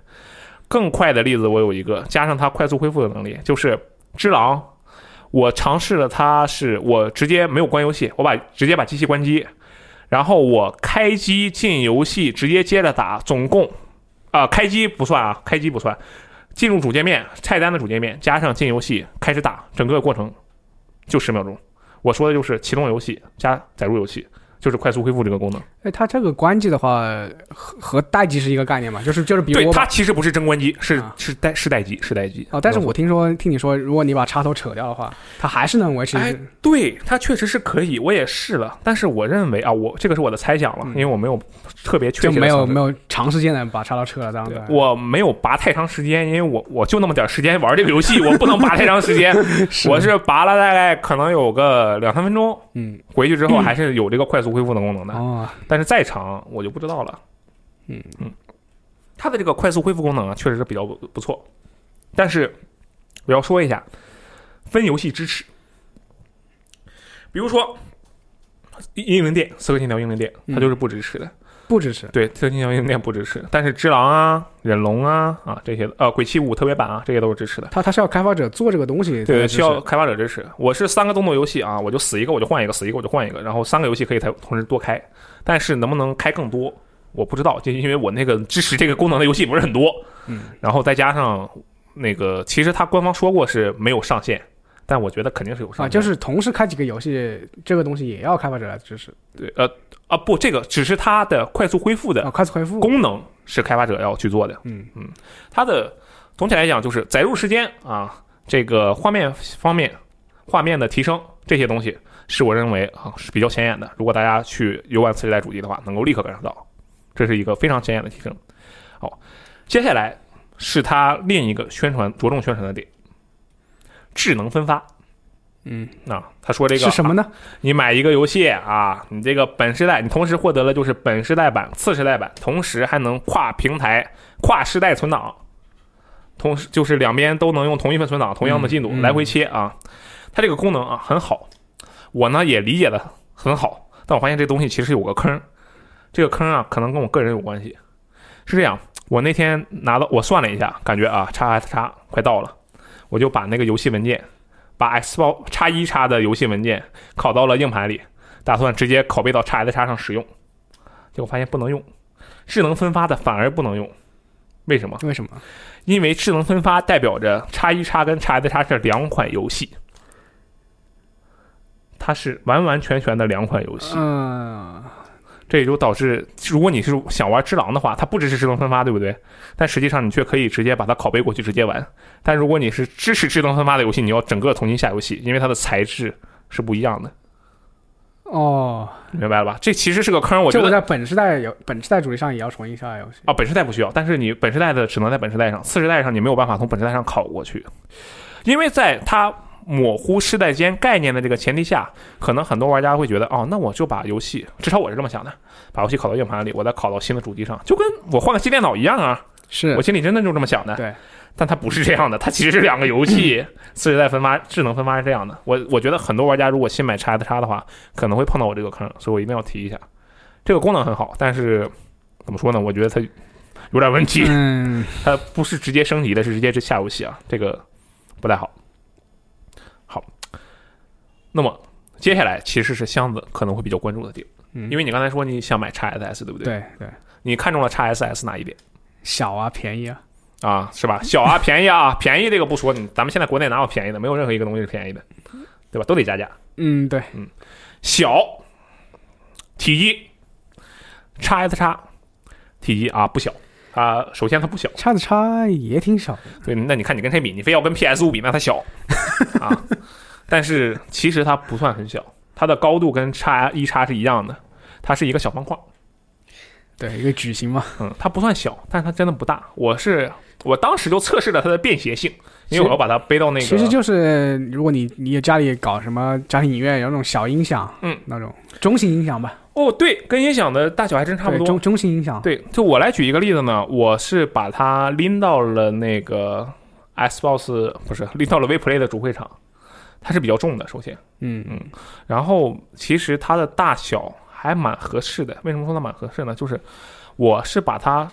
[SPEAKER 2] 更快的例子我有一个，加上它快速恢复的能力，就是《只狼》，我尝试了它是我直接没有关游戏，我把直接把机器关机，然后我开机进游戏，直接接着打，总共啊、开机不算啊，开机不算，进入主界面菜单的主界面，加上进游戏开始打，整个过程就十秒钟。我说的就是启动游戏加载入游戏，就是快速恢复这个功能。
[SPEAKER 3] 哎，它这个关机的话和和待机是一个概念嘛？就是就是比如
[SPEAKER 2] 对，它其实不是真关机，是
[SPEAKER 3] 啊
[SPEAKER 2] 是待是待机，是待机。
[SPEAKER 3] 哦，但是我听说听你说，如果你把插头扯掉的话，它还是能维持。
[SPEAKER 2] 哎，对，它确实是可以，我也试了，但是我认为啊，我这个是我的猜想了，因为我没有特别确切就
[SPEAKER 3] 没有没有长时间的把插头扯了这样子。
[SPEAKER 2] 我没有拔太长时间，因为我我就那么点时间玩这个游戏，我不能拔太长时间。我是拔了大概可能有个两三分钟，
[SPEAKER 3] 嗯
[SPEAKER 2] 回去之后还是有这个快速恢复的功能的，
[SPEAKER 3] 哦
[SPEAKER 2] 但是再长我就不知道了。
[SPEAKER 3] 嗯
[SPEAKER 2] 嗯，它的这个快速恢复功能啊，确实是比较不不错，但是我要说一下，分游戏支持，比如说英灵殿，《刺客信条：英灵殿》，它就是不支持的。
[SPEAKER 3] 不支持。
[SPEAKER 2] 对，刺客信条：英灵殿不支持，但是只狼啊、忍龙啊啊这些呃鬼泣五特别版啊这些都是支持的。
[SPEAKER 3] 它它是要开发者做这个东西，
[SPEAKER 2] 对，需要开发者支持。我是三个动作游戏啊，我就死一个我就换一个，死一个我就换一个，然后三个游戏可以才同时多开，但是能不能开更多，我不知道，就因为我那个支持这个功能的游戏不是很多，
[SPEAKER 3] 嗯，
[SPEAKER 2] 然后再加上那个，其实他官方说过是没有上限，但我觉得肯定是有上限，
[SPEAKER 3] 啊，就是同时开几个游戏，这个东西也要开发者来支持。
[SPEAKER 2] 对，呃啊不，这个只是它的快速恢复
[SPEAKER 3] 啊，
[SPEAKER 2] 的
[SPEAKER 3] 快速恢复。
[SPEAKER 2] 功能是开发者要去做的，
[SPEAKER 3] 嗯。嗯。
[SPEAKER 2] 它的总体来讲就是载入时间啊，这个画面方面，画面的提升这些东西，是我认为啊是比较显眼的。如果大家去游玩次世代主机的话，能够立刻感受到，这是一个非常显眼的提升。好，接下来是它另一个宣传着重宣传的点，智能分发。
[SPEAKER 3] 嗯，
[SPEAKER 2] 啊，他说这个
[SPEAKER 3] 是什么呢？
[SPEAKER 2] 你买一个游戏啊，你这个本世代，你同时获得了就是本世代版、次世代版，同时还能跨平台、跨世代存档，同时就是两边都能用同一份存档，同样的进度、
[SPEAKER 3] 嗯嗯
[SPEAKER 2] 来回切啊。它这个功能啊很好，我呢也理解的很好，但我发现这东西其实有个坑，这个坑啊可能跟我个人有关系。是这样，我那天拿到我算了一下，感觉啊叉 S 叉快到了，我就把那个游戏文件。把 Xbox 叉一叉的游戏文件拷到了硬盘里，打算直接拷贝到叉 S 叉上使用，结果发现不能用，智能分发的反而不能用，为什么？
[SPEAKER 3] 为什么？
[SPEAKER 2] 因为智能分发代表着叉一叉跟叉 S 叉是两款游戏，它是完完全全的两款游戏，
[SPEAKER 3] 嗯，
[SPEAKER 2] 这也就导致，如果你是想玩《只狼》的话，它不支持智能分发，对不对？但实际上你却可以直接把它拷贝过去直接玩。但如果你是支持智能分发的游戏，你要整个重新下游戏，因为它的材质是不一样的，
[SPEAKER 3] 哦，
[SPEAKER 2] 明白了吧？这其实是个坑，我觉得
[SPEAKER 3] 在本世代有本世代主机上也要重新下游戏。
[SPEAKER 2] 啊，本世代不需要，但是你本世代的只能在本世代上，次世代上你没有办法从本世代上拷过去，因为在它模糊世代间概念的这个前提下，可能很多玩家会觉得，哦，那我就把游戏，至少我是这么想的，把游戏拷到硬盘里，我再拷到新的主机上，就跟我换个新电脑一样啊。
[SPEAKER 3] 是
[SPEAKER 2] 我心里真的就这么想的。
[SPEAKER 3] 对，
[SPEAKER 2] 但它不是这样的，它其实是两个游戏，次世代分发、智能分发是这样的。我我觉得很多玩家如果新买 x S 叉的话，可能会碰到我这个坑，所以我一定要提一下。这个功能很好，但是怎么说呢？我觉得它有点问题，
[SPEAKER 3] 嗯，
[SPEAKER 2] 它不是直接升级的，是直接是下游戏啊，这个不太。好，那么接下来其实是箱子可能会比较关注的点，
[SPEAKER 3] 嗯
[SPEAKER 2] 因为你刚才说你想买 x SS 对不对？
[SPEAKER 3] 对对，
[SPEAKER 2] 你看中了 x SS 哪一点？
[SPEAKER 3] 小啊，便宜啊，
[SPEAKER 2] 啊，是吧？小啊，便宜啊，便宜这个不说，你咱们现在国内哪有便宜的？没有任何一个东西是便宜的，对吧？都得加价。
[SPEAKER 3] 嗯，对，嗯
[SPEAKER 2] 小体积，x S 叉体积啊不小，啊首先它不小，
[SPEAKER 3] 叉子叉也挺小的。
[SPEAKER 2] 对，那你看你跟谁比？你非要跟 PS 五比，那它小 啊。但是其实它不算很小，它的高度跟叉一叉是一样的，它是一个小方块。
[SPEAKER 3] 对，一个矩形嘛。
[SPEAKER 2] 嗯，它不算小，但是它真的不大。我是我当时就测试了它的便携性，因为我要把它背到那个。
[SPEAKER 3] 其实就是如果你你家里搞什么家庭影院，有那种小音响，
[SPEAKER 2] 嗯，
[SPEAKER 3] 那种中型音响吧，
[SPEAKER 2] 哦，对，跟音响的大小还真差不多。
[SPEAKER 3] 中中型音响。
[SPEAKER 2] 对，就我来举一个例子呢，我是把它拎到了那个 Xbox，不是拎到了 WePlay 的主会场，它是比较重的，首先，
[SPEAKER 3] 嗯。
[SPEAKER 2] 嗯。然后其实它的大小还蛮合适的。为什么说它蛮合适呢？就是我是把它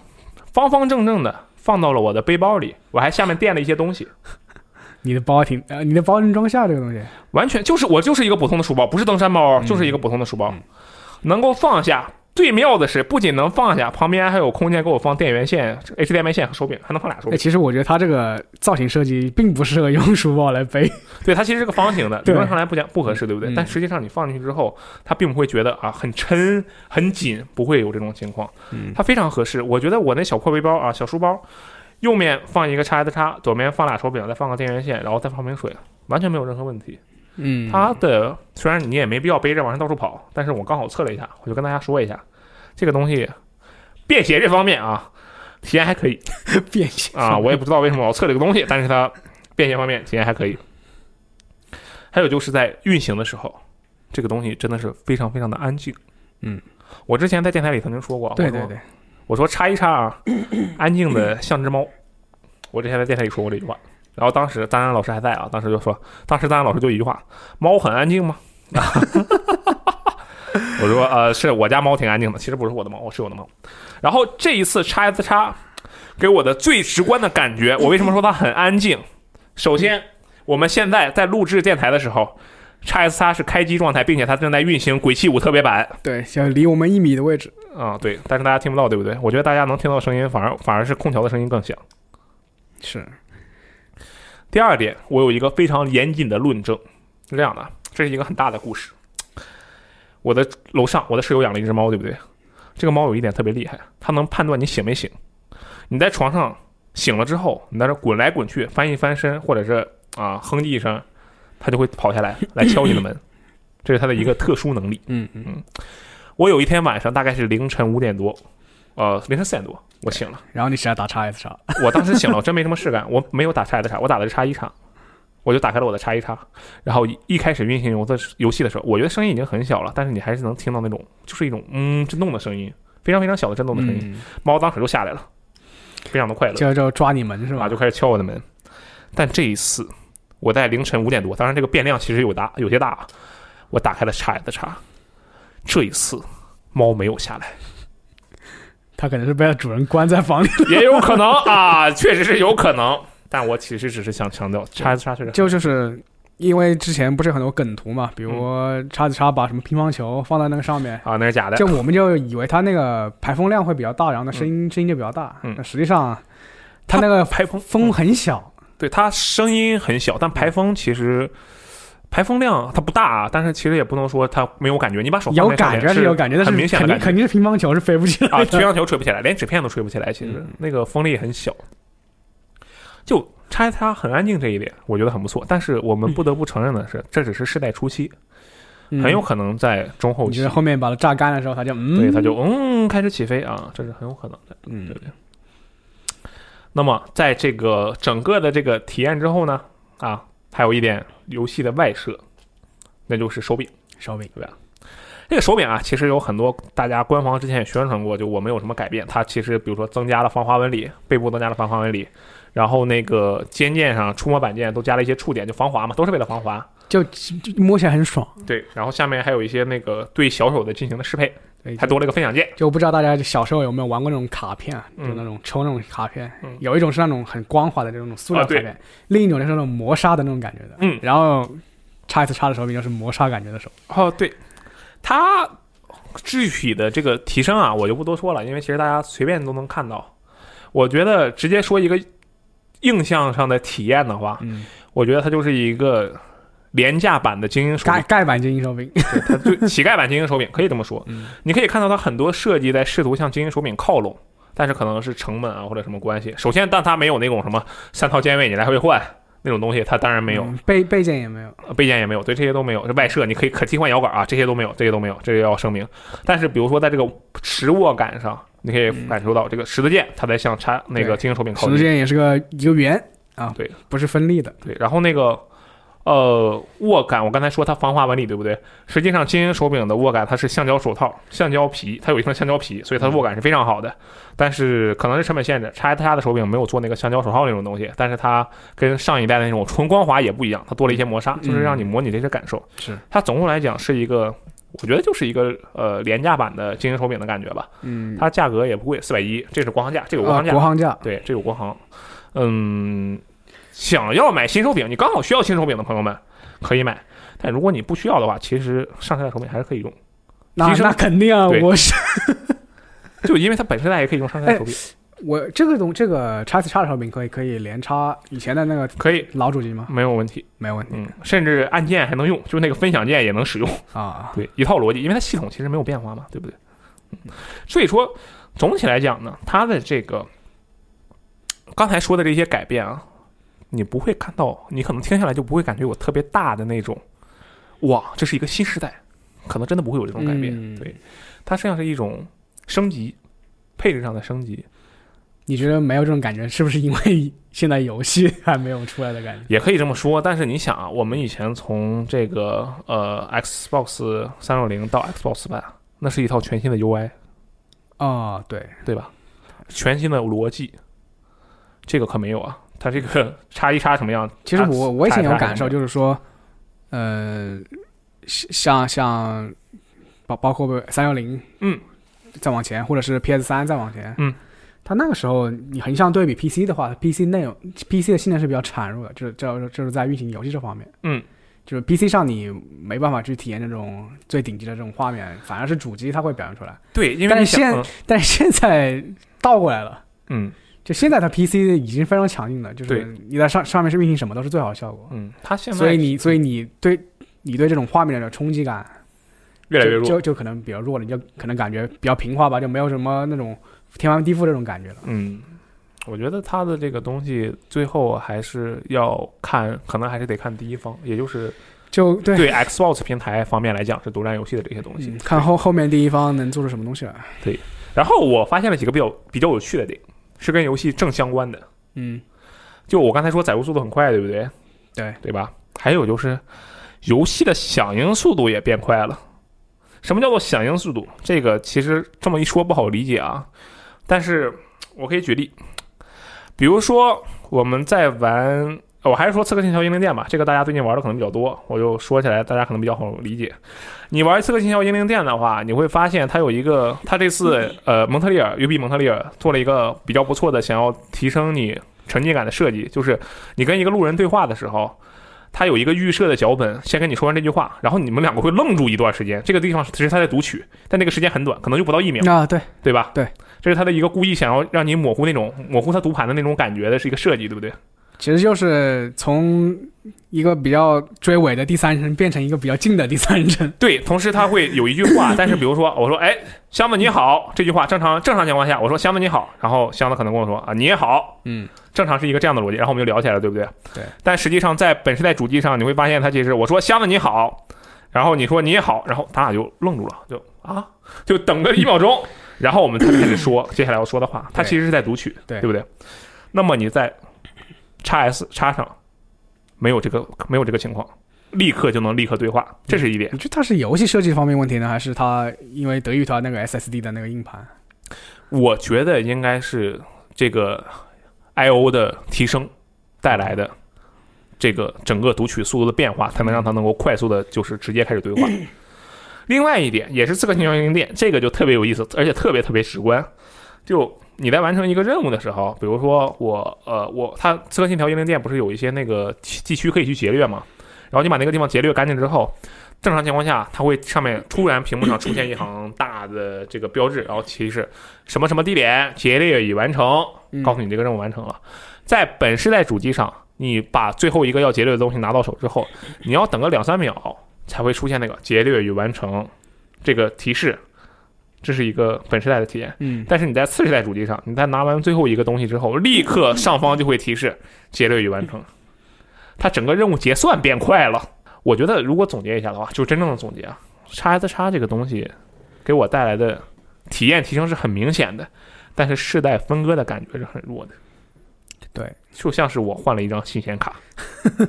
[SPEAKER 2] 方方正正的放到了我的背包里，我还下面垫了一些东西，
[SPEAKER 3] 你的包挺呃，你的包能装下这个东西。
[SPEAKER 2] 完全就是我就是一个普通的书包，不是登山包，就是一个普通的书包，能够放下最妙的是，不仅能放下，旁边还有空间给我放电源线、HDMI 线和手柄，还能放俩手
[SPEAKER 3] 哎，
[SPEAKER 2] 柄。
[SPEAKER 3] 其实我觉得它这个造型设计并不适合用书包来背。
[SPEAKER 2] 对，它其实是个方形的，理
[SPEAKER 3] 对
[SPEAKER 2] 论上来不讲不合适，对不对？
[SPEAKER 3] 嗯
[SPEAKER 2] 但实际上你放进去之后，它并不会觉得啊很沉、很紧，不会有这种情况。
[SPEAKER 3] 嗯
[SPEAKER 2] 它非常合适。我觉得我那小破背包啊，小书包，右面放一个 x S 叉，左面放俩手柄，再放个电源线，然后再放瓶水，完全没有任何问题。
[SPEAKER 3] 嗯，
[SPEAKER 2] 它的虽然你也没必要背着往上到处跑，但是我刚好测了一下，我就跟大家说一下，这个东西便携这方面啊，体验还可以
[SPEAKER 3] 便携
[SPEAKER 2] 啊。我也不知道为什么我要测这个东西，但是它便携方面体验还可以。还有就是在运行的时候，这个东西真的是非常非常的安静。
[SPEAKER 3] 嗯，
[SPEAKER 2] 我之前在电台里曾经说过，
[SPEAKER 3] 对对对，
[SPEAKER 2] 我说叉一叉啊，安静的像只猫。我之前在电台里说过这句话，然后当时丹丹老师还在啊，当时就说，当时丹丹老师就一句话：猫很安静吗？我说呃，是我家猫挺安静的，其实不是我的猫，我是我的猫。然后这一次叉 S 叉给我的最直观的感觉，我为什么说它很安静？首先，我们现在在录制电台的时候。叉 S 叉是开机状态，并且它正在运行《鬼泣五》特别版，
[SPEAKER 3] 对，像离我们一米的位置。
[SPEAKER 2] 啊、对，但是大家听不到，对不对？我觉得大家能听到声音，反而反而是空调的声音更响。
[SPEAKER 3] 是，
[SPEAKER 2] 第二点，我有一个非常严谨的论证，是这样的，这是一个很大的故事。我的楼上，我的室友养了一只猫，对不对？这个猫有一点特别厉害，它能判断你醒没醒。你在床上醒了之后，你在这滚来滚去，翻一翻身，或者是啊哼唧一声，它就会跑下来来敲你的门，这是它的一个特殊能力。
[SPEAKER 3] 嗯嗯。
[SPEAKER 2] 我有一天晚上大概是凌晨五点多，呃，凌晨四点多，我醒了。
[SPEAKER 3] 然后你起来打叉 S 叉，
[SPEAKER 2] 我当时醒了，我真没什么事干，我没有打叉 S 叉，我打的是叉一叉，我就打开了我的叉一叉，然后一一开始运行我的游戏的时候，我觉得声音已经很小了，但是你还是能听到那种就是一种嗯震动的声音，非常非常小的震动的声音。
[SPEAKER 3] 嗯，
[SPEAKER 2] 猫当时就下来了，非常的快乐
[SPEAKER 3] 就就抓你门是吧？
[SPEAKER 2] 啊，就开始敲我的门。但这一次我在凌晨五点多，当然这个变量其实有大有些大啊，我打开了叉 S 叉，这一次猫没有下来。
[SPEAKER 3] 它可能是被它主人关在房里。
[SPEAKER 2] 也有可能啊，确实是有可能。但我其实只是想强调，叉子叉确实
[SPEAKER 3] 就就是因为之前不是很多梗图嘛，比如
[SPEAKER 2] 嗯
[SPEAKER 3] 叉子叉把什么乒乓球放在那个上面，
[SPEAKER 2] 啊，那是假的
[SPEAKER 3] 就。我们就以为它那个排风量会比较大，然后呢声音、声音就比较大。
[SPEAKER 2] 嗯
[SPEAKER 3] 那实际上它那个
[SPEAKER 2] 排风
[SPEAKER 3] 风很小，
[SPEAKER 2] 对它声音很小，但排风其实排风量它不大啊，但是其实也不能说它没有感觉。你把手放
[SPEAKER 3] 有感觉是有感觉，但是
[SPEAKER 2] 很明显的感觉
[SPEAKER 3] 肯定肯定是乒乓球是飞不起来
[SPEAKER 2] 啊，
[SPEAKER 3] 的。
[SPEAKER 2] 吹上球吹不起来，连纸片都吹不起来。其实、
[SPEAKER 3] 嗯
[SPEAKER 2] 那个风力很小，就拆它很安静这一点，我觉得很不错。但是我们不得不承认的是，这只是世代初期，
[SPEAKER 3] 嗯
[SPEAKER 2] 很有可能在中后期
[SPEAKER 3] 后面把它榨干的时候，它就嗯，
[SPEAKER 2] 对它就嗯开始起飞啊，这是很有可能的。
[SPEAKER 3] 嗯
[SPEAKER 2] 对不对？那么在这个整个的这个体验之后呢，啊，还有一点游戏的外设，那就是手柄。
[SPEAKER 3] 手柄对吧
[SPEAKER 2] 这个手柄啊，其实有很多大家官方之前也宣传过，就我没有什么改变。它其实比如说增加了防滑纹理，背部增加了防滑纹理，然后那个肩键上触摸板键都加了一些触点，就防滑嘛，都是为了防滑。
[SPEAKER 3] 就就摸起来很爽。
[SPEAKER 2] 对，然后下面还有一些那个对小手的进行的适配，
[SPEAKER 3] 对
[SPEAKER 2] 还多了一个分享键。
[SPEAKER 3] 就不知道大家小时候有没有玩过那种卡片啊，
[SPEAKER 2] 嗯
[SPEAKER 3] 就那种抽那种卡片，
[SPEAKER 2] 嗯
[SPEAKER 3] 有一种是那种很光滑的这种塑料卡片，另一种就是那种磨砂的那种感觉的。
[SPEAKER 2] 嗯
[SPEAKER 3] 然后插一次插的手柄就是磨砂感觉的手。
[SPEAKER 2] 哦，对，它具体的这个提升啊，我就不多说了，因为其实大家随便都能看到。我觉得直接说一个印象上的体验的话，
[SPEAKER 3] 嗯，
[SPEAKER 2] 我觉得它就是一个廉价版的精英手柄
[SPEAKER 3] 盖，盖版精英手柄。
[SPEAKER 2] 对它就乞丐版精英手柄，可以这么说。
[SPEAKER 3] 嗯
[SPEAKER 2] 你可以看到它很多设计在试图向精英手柄靠拢，但是可能是成本啊或者什么关系。首先，但它没有那种什么三套键位你来回换那种东西，它当然没有。
[SPEAKER 3] 嗯背背键也没有。
[SPEAKER 2] 呃备件也没有，对这些都没有。这外设你可以可替换摇杆啊，这些都没有，这些都没有，这个要声明。但是比如说在这个持握感上，你可以感受到这个十字键它在向插那个
[SPEAKER 3] 对
[SPEAKER 2] 精英手柄靠
[SPEAKER 3] 十字
[SPEAKER 2] 近。
[SPEAKER 3] 键也是个一个圆啊，
[SPEAKER 2] 对，
[SPEAKER 3] 不是分立的。
[SPEAKER 2] 对，然后那个呃握感，我刚才说它防滑纹理对不对？实际上精英手柄的握感它是橡胶手套、橡胶皮，它有一层橡胶皮，所以它的握感是非常好的。但是可能是成本限制，叉 S 叉的手柄没有做那个橡胶手套那种东西，但是它跟上一代的那种纯光滑也不一样，它多了一些磨砂，就是让你模拟这些感受。
[SPEAKER 3] 是，
[SPEAKER 2] 它总共来讲是一个，我觉得就是一个呃廉价版的精英手柄的感觉吧。
[SPEAKER 3] 嗯，
[SPEAKER 2] 它价格也不贵，四百一，这是国行价，这有国
[SPEAKER 3] 啊
[SPEAKER 2] 行价，
[SPEAKER 3] 国行价。
[SPEAKER 2] 对，这有国行。嗯，想要买新手柄，你刚好需要新手柄的朋友们可以买，但如果你不需要的话，其实上下代手柄还是可以用。
[SPEAKER 3] 那那肯定啊，
[SPEAKER 2] 对
[SPEAKER 3] 我是
[SPEAKER 2] 就因为它本身它也可以用上下代手柄，
[SPEAKER 3] 我这个东这个 x S 叉的手柄可以可以连插以前的那个
[SPEAKER 2] 可以
[SPEAKER 3] 老主机吗？
[SPEAKER 2] 没有问题。
[SPEAKER 3] 没有问题
[SPEAKER 2] 嗯，甚至按键还能用，就是那个分享键也能使用。
[SPEAKER 3] 啊。
[SPEAKER 2] 对，一套逻辑，因为它系统其实没有变化嘛，对不对？嗯，所以说总体来讲呢，它的这个刚才说的这些改变啊，你不会看到，你可能听下来就不会感觉有特别大的那种，哇，这是一个新时代，可能真的不会有这种改变。
[SPEAKER 3] 嗯
[SPEAKER 2] 对，它实际上是一种升级，配置上的升级，
[SPEAKER 3] 你觉得没有这种感觉，是不是因为 现在游戏 还没有出来的感觉？
[SPEAKER 2] 也可以这么说。但是你想啊，我们以前从这个呃 Xbox 三六零到 Xbox 版，那是一套全新的 UI。
[SPEAKER 3] 哦，对，
[SPEAKER 2] 对吧？全新的逻辑，这个可没有啊。它这个 叉一叉什么样？
[SPEAKER 3] 其实我我以前有感受，就是说，呃，像像包包括三幺零，
[SPEAKER 2] 嗯，
[SPEAKER 3] 再往前，或者是 PS 三再往前，
[SPEAKER 2] 嗯，
[SPEAKER 3] 它那个时候你横向对比 PC 的话，PC 内容 PC 的性能是比较孱弱的，就是这就是在运行游戏这方面，
[SPEAKER 2] 嗯，
[SPEAKER 3] 就是 PC 上你没办法去体验这种最顶级的这种画面，反而是主机它会表现出来。
[SPEAKER 2] 对，因为
[SPEAKER 3] 现 但是现在倒过来了。
[SPEAKER 2] 嗯
[SPEAKER 3] 就现在它 PC 已经非常强硬了，就是你在上上面是运行什么都是最好的效果。
[SPEAKER 2] 嗯，它现在
[SPEAKER 3] 所以你所以你对你对这种画面的冲击感
[SPEAKER 2] 越来越弱。
[SPEAKER 3] 就就就可能比较弱了，你就可能感觉比较平滑吧，就没有什么那种天翻地覆这种感觉了。
[SPEAKER 2] 嗯，我觉得它的这个东西最后还是要看，可能还是得看第一方，也就是
[SPEAKER 3] 就对，
[SPEAKER 2] 对 Xbox 平台方面来讲是独占游戏的这些东西
[SPEAKER 3] 嗯。看后后面第一方能做出什么东西来。
[SPEAKER 2] 对然后我发现了几个比较比较有趣的点，是跟游戏正相关的。
[SPEAKER 3] 嗯，
[SPEAKER 2] 就我刚才说载入速度很快，对不对？
[SPEAKER 3] 对
[SPEAKER 2] 对吧？还有就是游戏的响应速度也变快了。什么叫做响应速度？这个其实这么一说不好理解啊，但是我可以举例，比如说我们在玩，我还是说《刺客信条：英灵殿》吧，这个大家最近玩的可能比较多，我就说起来大家可能比较好理解。你玩《刺客信条：英灵殿》的话，你会发现它有一个，它这次呃蒙特利尔 UB 蒙特利尔做了一个比较不错的，想要提升你沉浸感的设计，就是你跟一个路人对话的时候。他有一个预设的脚本，先跟你说完这句话，然后你们两个会愣住一段时间。这个地方其实他在读取，但那个时间很短，可能就不到一秒，
[SPEAKER 3] 啊，对，
[SPEAKER 2] 对吧？
[SPEAKER 3] 对，
[SPEAKER 2] 这是他的一个故意想要让你模糊那种模糊他读盘的那种感觉的，是一个设计，对不对？
[SPEAKER 3] 其实就是从一个比较追尾的第三人称变成一个比较近的第三人称。
[SPEAKER 2] 对，同时他会有一句话，但是比如说我说，哎，箱子你好，这句话正常正常情况下，我说箱子你好，然后箱子可能跟我说啊你也好，
[SPEAKER 3] 嗯，
[SPEAKER 2] 正常是一个这样的逻辑，然后我们就聊起来了，对不对？
[SPEAKER 3] 对。
[SPEAKER 2] 但实际上在本世代主机上，你会发现它其实我说箱子你好，然后你说你也好，然后咱俩就愣住了，就啊，就等个一秒钟，然后我们才开始说接下来要说的话，它其实是在读取，
[SPEAKER 3] 对
[SPEAKER 2] 对不对？那么你在 x S 插上没有这个没有这个情况，立刻就能立刻对话，这是一点。
[SPEAKER 3] 你觉得它是游戏设计方面问题呢，还是它因为德育它那个 SSD 的那个硬盘？
[SPEAKER 2] 我觉得应该是这个 I O 的提升带来的这个整个读取速度的变化，才能让它能够快速的，就是直接开始对话。另外一点也是《刺客信条：英灵殿》，这个就特别有意思，而且特别特别直观。就你在完成一个任务的时候，比如说我呃我它《刺客信条：英灵殿》不是有一些那个地区可以去劫掠嘛？然后你把那个地方劫掠干净之后，正常情况下，它会上面突然屏幕上出现一 行大的这个标志，然后提示什么什么地点劫掠已完成，
[SPEAKER 3] 嗯
[SPEAKER 2] 告诉你这个任务完成了。在本世代主机上，你把最后一个要劫掠的东西拿到手之后，你要等个两三秒才会出现那个劫掠已完成这个提示，这是一个本世代的体验。
[SPEAKER 3] 嗯，
[SPEAKER 2] 但是你在次世代主机上，你在拿完最后一个东西之后，立刻上方就会提示劫掠已完成，它整个任务结算变快了。我觉得如果总结一下的话，就真正的总结啊，叉 S 叉这个东西给我带来的体验提升是很明显的，但是世代分割的感觉是很弱的。
[SPEAKER 3] 对，
[SPEAKER 2] 就像是我换了一张新显卡，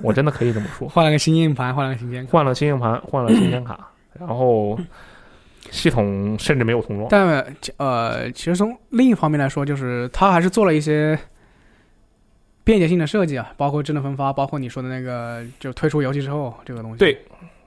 [SPEAKER 2] 我真的可以这么说，
[SPEAKER 3] 换了个新硬盘，换了个新显卡。
[SPEAKER 2] 换了新硬盘，换了新显卡，然后系统甚至没有重装。
[SPEAKER 3] 但呃，其实从另一方面来说，就是它还是做了一些便捷性的设计啊，包括智能分发，包括你说的那个，就退出游戏之后这个东西，
[SPEAKER 2] 对，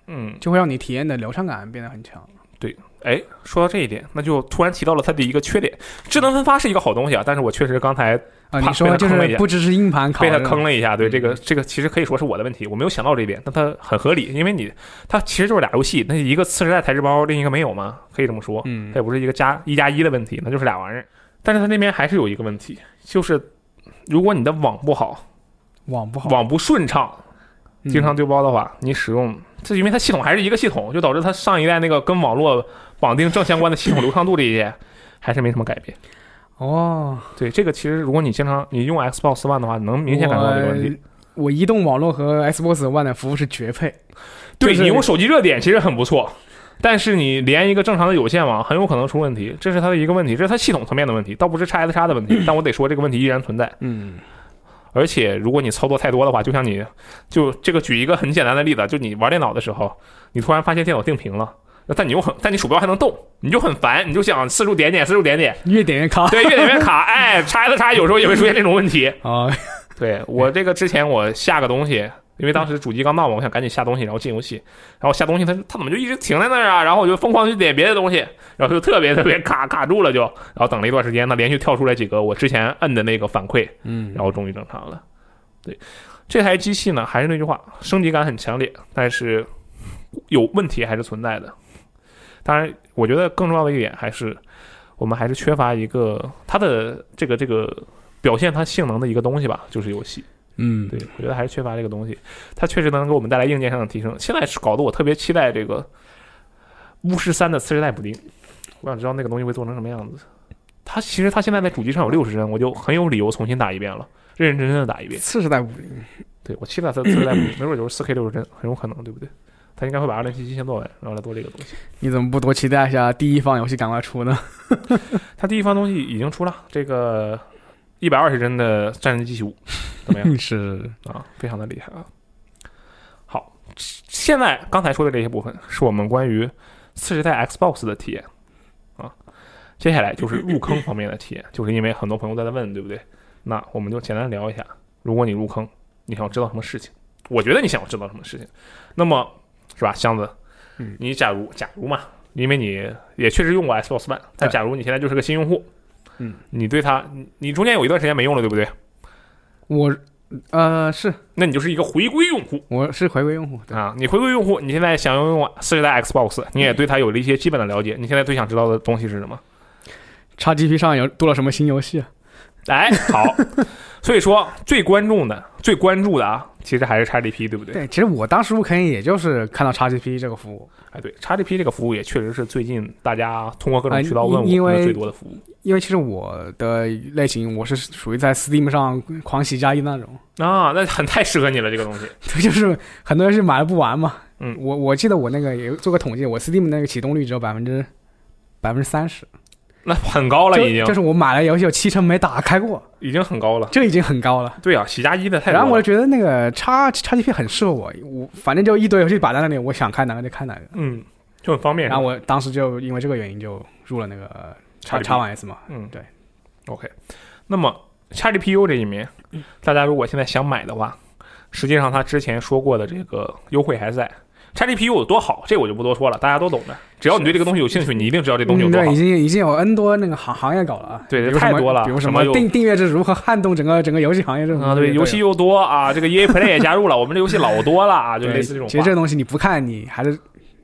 [SPEAKER 2] 嗯，
[SPEAKER 3] 就会让你体验的流畅感变得很强。
[SPEAKER 2] 对哎，说到这一点，那就突然提到了它的一个缺点。智能分发是一个好东西啊，但是我确实刚才
[SPEAKER 3] 啊，你说就
[SPEAKER 2] 被他坑了一下
[SPEAKER 3] 是不支持硬盘卡，
[SPEAKER 2] 被他坑了一下。对，
[SPEAKER 3] 嗯
[SPEAKER 2] 这个这个其实可以说是我的问题，我没有想到这一点，但它很合理，因为你它其实就是俩游戏，那一个次时代材质包，另一个没有嘛，可以这么说。
[SPEAKER 3] 嗯
[SPEAKER 2] 它也不是一个加一加一的问题，那就是俩玩意儿。但是它那边还是有一个问题，就是如果你的网不好，
[SPEAKER 3] 网不好，
[SPEAKER 2] 网不顺畅，
[SPEAKER 3] 嗯
[SPEAKER 2] 经常丢包的话，你使用这因为它系统还是一个系统，就导致它上一代那个跟网络绑定正相关的系统流畅度这一些 还是没什么改变。
[SPEAKER 3] 哦，
[SPEAKER 2] 对这个，其实如果你经常你用 Xbox One 的话，能明显感受到这个问题。
[SPEAKER 3] 我。我移动网络和 Xbox One 的服务是绝配，
[SPEAKER 2] 对
[SPEAKER 3] 就是
[SPEAKER 2] 你用手机热点其实很不错，但是你连一个正常的有线网很有可能出问题，这是它的一个问题，这是它系统层面的问题，倒不是叉 S 叉的问题。但我得说这个问题依然存在。
[SPEAKER 3] 嗯，
[SPEAKER 2] 而且如果你操作太多的话，就像你就这个举一个很简单的例子，就你玩电脑的时候，你突然发现电脑定屏了。但你又很，但你鼠标还能动，你就很烦，你就想四处点点，四处点点，
[SPEAKER 3] 越点越卡。
[SPEAKER 2] 对，越点越卡。哎，叉 S 叉有时候也会出现这种问题。
[SPEAKER 3] 啊，
[SPEAKER 2] 对我这个之前我下个东西，因为当时主机刚到嘛，我想赶紧下东西，然后进游戏，然后下东西它它怎么就一直停在那儿啊？然后我就疯狂去点别的东西，然后就特别特别卡卡住了就，然后等了一段时间，它连续跳出来几个我之前摁的那个反馈，
[SPEAKER 3] 嗯，
[SPEAKER 2] 然后终于正常了。对，这台机器呢，还是那句话，升级感很强烈，但是有问题还是存在的。当然，我觉得更重要的一点还是，我们还是缺乏一个它的这个这个表现它性能的一个东西吧，就是游戏。
[SPEAKER 3] 嗯，
[SPEAKER 2] 对，我觉得还是缺乏这个东西，它确实能给我们带来硬件上的提升。现在是搞得我特别期待这个巫师三的次世代补丁，我想知道那个东西会做成什么样子。它其实它现在在主机上有六十帧，我就很有理由重新打一遍了，认认真真的打一遍。
[SPEAKER 3] 次世代补丁
[SPEAKER 2] 对我期待它次世代补丁，没准就是四 K 六十帧，很有可能，对不对？它应该会把二零七七先做完，然后来做这个东西。
[SPEAKER 3] 你怎么不多期待一下第一方游戏赶快出呢？
[SPEAKER 2] 它第一方东西已经出了，这个一百二十帧的《战争机器五》怎么样？
[SPEAKER 3] 是，
[SPEAKER 2] 啊，非常的厉害啊。好，现在刚才说的这些部分是我们关于次世代 Xbox 的体验啊，接下来就是入坑方面的体验，就是因为很多朋友在问，对不对？那我们就简单聊一下，如果你入坑，你想知道什么事情？我觉得你想要知道什么事情，那么是吧，箱子
[SPEAKER 3] 嗯，
[SPEAKER 2] 你假如假如嘛，因为你也确实用过 Xbox One，但假如你现在就是个新用户，
[SPEAKER 3] 嗯，
[SPEAKER 2] 你对它，你你中间有一段时间没用了，对不对？
[SPEAKER 3] 我呃是
[SPEAKER 2] 那你就是一个回归用户。
[SPEAKER 3] 我是回归用户，对，
[SPEAKER 2] 啊，你回归用户，你现在想要用四十代 Xbox，你也对它有了一些基本的了解。你现在最想知道的东西是什么
[SPEAKER 3] ？XGP 上有多了什么新游戏啊？
[SPEAKER 2] 哎，好，所以说最关注的、最关注的啊，其实还是 XGP，对不对？
[SPEAKER 3] 对，其实我当时入坑也就是看到 XGP 这个服务，
[SPEAKER 2] 哎，对，XGP 这个服务也确实是最近大家通过各种
[SPEAKER 3] 啊
[SPEAKER 2] 渠道问我最多的服务
[SPEAKER 3] 因为其实我的类型我是属于在 Steam 上狂喜加一那种，
[SPEAKER 2] 啊，那很太适合你了，这个东西。
[SPEAKER 3] 对，就是很多人是买了不玩嘛。
[SPEAKER 2] 嗯
[SPEAKER 3] 我我记得我那个也做个统计，我 Steam 那个启动率只有百分之百分之三十，
[SPEAKER 2] 那很高了，已经
[SPEAKER 3] 就是我买了游戏有七成没打开过，
[SPEAKER 2] 已经很高了。
[SPEAKER 3] 这已经很高了。
[SPEAKER 2] 对啊，喜加一的太多。
[SPEAKER 3] 然后我就觉得那个叉叉 GP 很适合我，我反正就一堆游戏摆在那里，我想看哪个就看哪个。
[SPEAKER 2] 嗯，就很方便。
[SPEAKER 3] 然后我当时就因为这个原因就入了那个叉叉 One S 嘛。
[SPEAKER 2] 嗯，
[SPEAKER 3] 对。
[SPEAKER 2] OK，那么叉 G P U 这一面，大家如果现在想买的话，实际上他之前说过的这个优惠还在。XGPU 有多好，这我就不多说了，大家都懂的。只要你对这个东西有兴趣，你一定知道这东西有
[SPEAKER 3] 嗯，
[SPEAKER 2] 多好
[SPEAKER 3] 对，已。经已经有 N 多那个行行业搞了啊，
[SPEAKER 2] 对太多了
[SPEAKER 3] 比如什
[SPEAKER 2] 什么
[SPEAKER 3] 订订阅制如何撼动整个整个游戏行业这种
[SPEAKER 2] 啊，对，
[SPEAKER 3] 东西
[SPEAKER 2] 游戏又多啊，这个 EA Play 也加入了，我们这游戏老多了啊，就类似这种。
[SPEAKER 3] 其实这东西你不看，你还是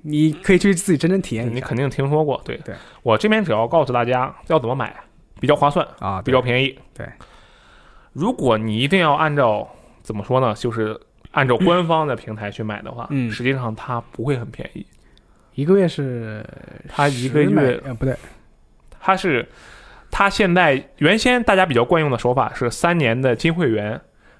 [SPEAKER 3] 你可以去自己真正体验一下
[SPEAKER 2] 你肯定听说过，对
[SPEAKER 3] 对。
[SPEAKER 2] 我这边只要告诉大家要怎么买，比较划算，
[SPEAKER 3] 啊，
[SPEAKER 2] 比较便宜。
[SPEAKER 3] 对，
[SPEAKER 2] 如果你一定要按照怎么说呢，就是按照官方的平台去买的话，
[SPEAKER 3] 嗯。
[SPEAKER 2] 实际上它不会很便宜，
[SPEAKER 3] 一个月是
[SPEAKER 2] 它一个月
[SPEAKER 3] 呃不对，
[SPEAKER 2] 它是它现在原先大家比较惯用的手法是三年的金会员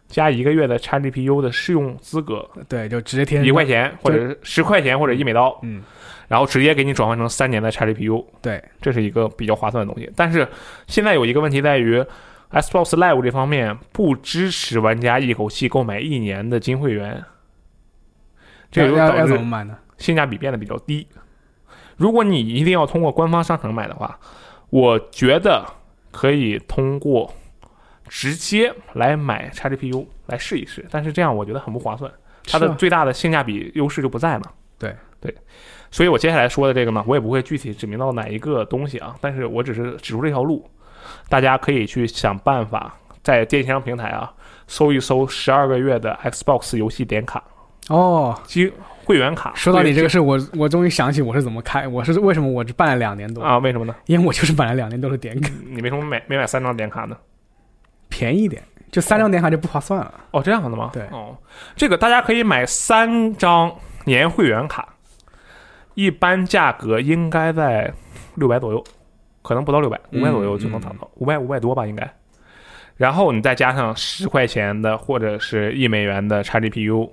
[SPEAKER 2] 加一个月的 XGPU 的试用资格，
[SPEAKER 3] 对，就直接贴
[SPEAKER 2] 一块钱或者是十块钱或者一美刀，
[SPEAKER 3] 嗯，
[SPEAKER 2] 然后直接给你转换成三年的 XGPU，
[SPEAKER 3] 对，
[SPEAKER 2] 这是一个比较划算的东西。但是现在有一个问题在于，Xbox Live 这方面不支持玩家一口气购买一年的金会员，这
[SPEAKER 3] 要要要
[SPEAKER 2] 就导致
[SPEAKER 3] 怎么买呢？
[SPEAKER 2] 性价比变得比较低。如果你一定要通过官方商城买的话，我觉得可以通过直接来买 XGPU 来试一试，但是这样我觉得很不划算，它的最大的性价比优势就不在了。
[SPEAKER 3] 对
[SPEAKER 2] 对，所以我接下来说的这个呢，我也不会具体指明到哪一个东西啊，但是我只是指出这条路，大家可以去想办法在电商平台啊搜一搜十二个月的 Xbox 游戏点卡，
[SPEAKER 3] 哦，
[SPEAKER 2] 机会员卡。
[SPEAKER 3] 说到你这个事，我我终于想起我是怎么开，我是为什么我只办了两年多，
[SPEAKER 2] 啊，为什么呢？
[SPEAKER 3] 因为我就是办了两年多的点卡，
[SPEAKER 2] 你为什么买没买三张点卡呢？
[SPEAKER 3] 便宜一点，就三张点卡就不划算了。
[SPEAKER 2] 哦，这样的吗？
[SPEAKER 3] 对
[SPEAKER 2] 哦，这个大家可以买三张年会员卡，一般价格应该在六百左右，可能不到六百，五百左右就能达到，五百五百多吧，应该。然后你再加上十块钱的或者是一美元的 XGPU，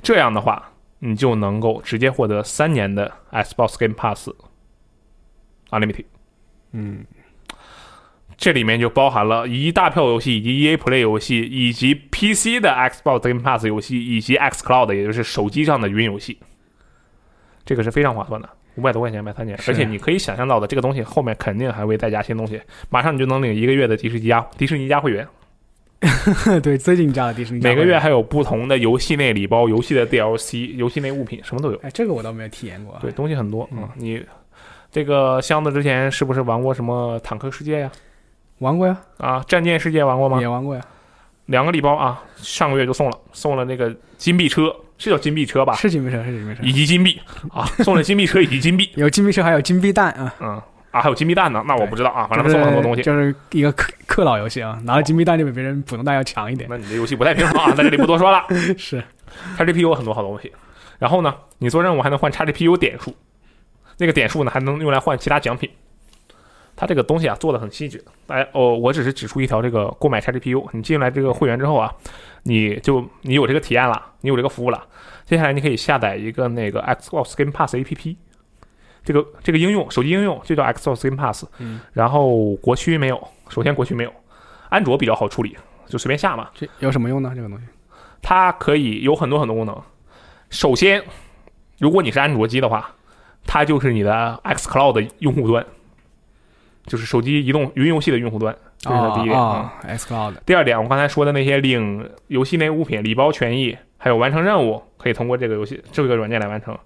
[SPEAKER 2] 这样的话，你就能够直接获得三年的 Xbox Game Pass Unlimited。
[SPEAKER 3] 嗯，
[SPEAKER 2] 这里面就包含了一大票游戏，以及 EA Play 游戏，以及 PC 的 Xbox Game Pass 游戏，以及 XCloud，也就是手机上的云游戏。这个是非常划算的，五百多块钱买三年，而且你可以想象到的，这个东西后面肯定还会再加新东西，马上你就能领一个月的迪士尼加迪士尼加会员，
[SPEAKER 3] 对，最近加了迪士尼
[SPEAKER 2] 每个月，还有不同的游戏内礼包、游戏的 DLC、游戏内物品，什么都有。
[SPEAKER 3] 哎，这个我倒没有体验过。
[SPEAKER 2] 对，，东西很多啊、
[SPEAKER 3] 嗯
[SPEAKER 2] 你这个箱子之前是不是玩过什么坦克世界呀？
[SPEAKER 3] 玩过呀，
[SPEAKER 2] 啊，战舰世界玩过吗
[SPEAKER 3] 也？玩过呀，
[SPEAKER 2] 两个礼包啊，上个月就送了，送了那个金币车，是叫金币车吧？
[SPEAKER 3] 是金币车，是金币车，
[SPEAKER 2] 以及金币啊，送了金币车以及金币，
[SPEAKER 3] 有金币车，还有金币蛋啊。
[SPEAKER 2] 嗯啊，还有金币蛋呢，那我不知道啊，反正送了很多东西。
[SPEAKER 3] 就是一个氪氪老游戏啊，拿了金币蛋就比别人普通蛋要强一点。
[SPEAKER 2] 那你这游戏不太平衡啊，在这里不多说了。
[SPEAKER 3] 是
[SPEAKER 2] ，XGPU 有很多好东西，然后呢，你做任务还能换叉 GPU 点数，那个点数呢还能用来换其他奖品。它这个东西啊做的很细致，哎哦，我只是指出一条这个购买叉 GPU，你进来这个会员之后啊，你就你有这个体验了，你有这个服务了，接下来你可以下载一个那个 Xbox Game Pass APP，这个这个应用手机应用就叫 Xbox Game Pass，
[SPEAKER 3] 嗯，
[SPEAKER 2] 然后国区没有，首先国区没有，安卓比较好处理，就随便下嘛，
[SPEAKER 3] 这有什么用呢？这个东西？
[SPEAKER 2] 它可以有很多很多功能。首先，如果你是安卓机的话，它就是你的 xCloud 的用户端，就是手机移动云游戏的用户端，这是它第一点。
[SPEAKER 3] 啊，X Cloud
[SPEAKER 2] 第二点，我刚才说的那些领游戏内物品、礼包权益，还有完成任务，可以通过这个游戏这个软件来完成。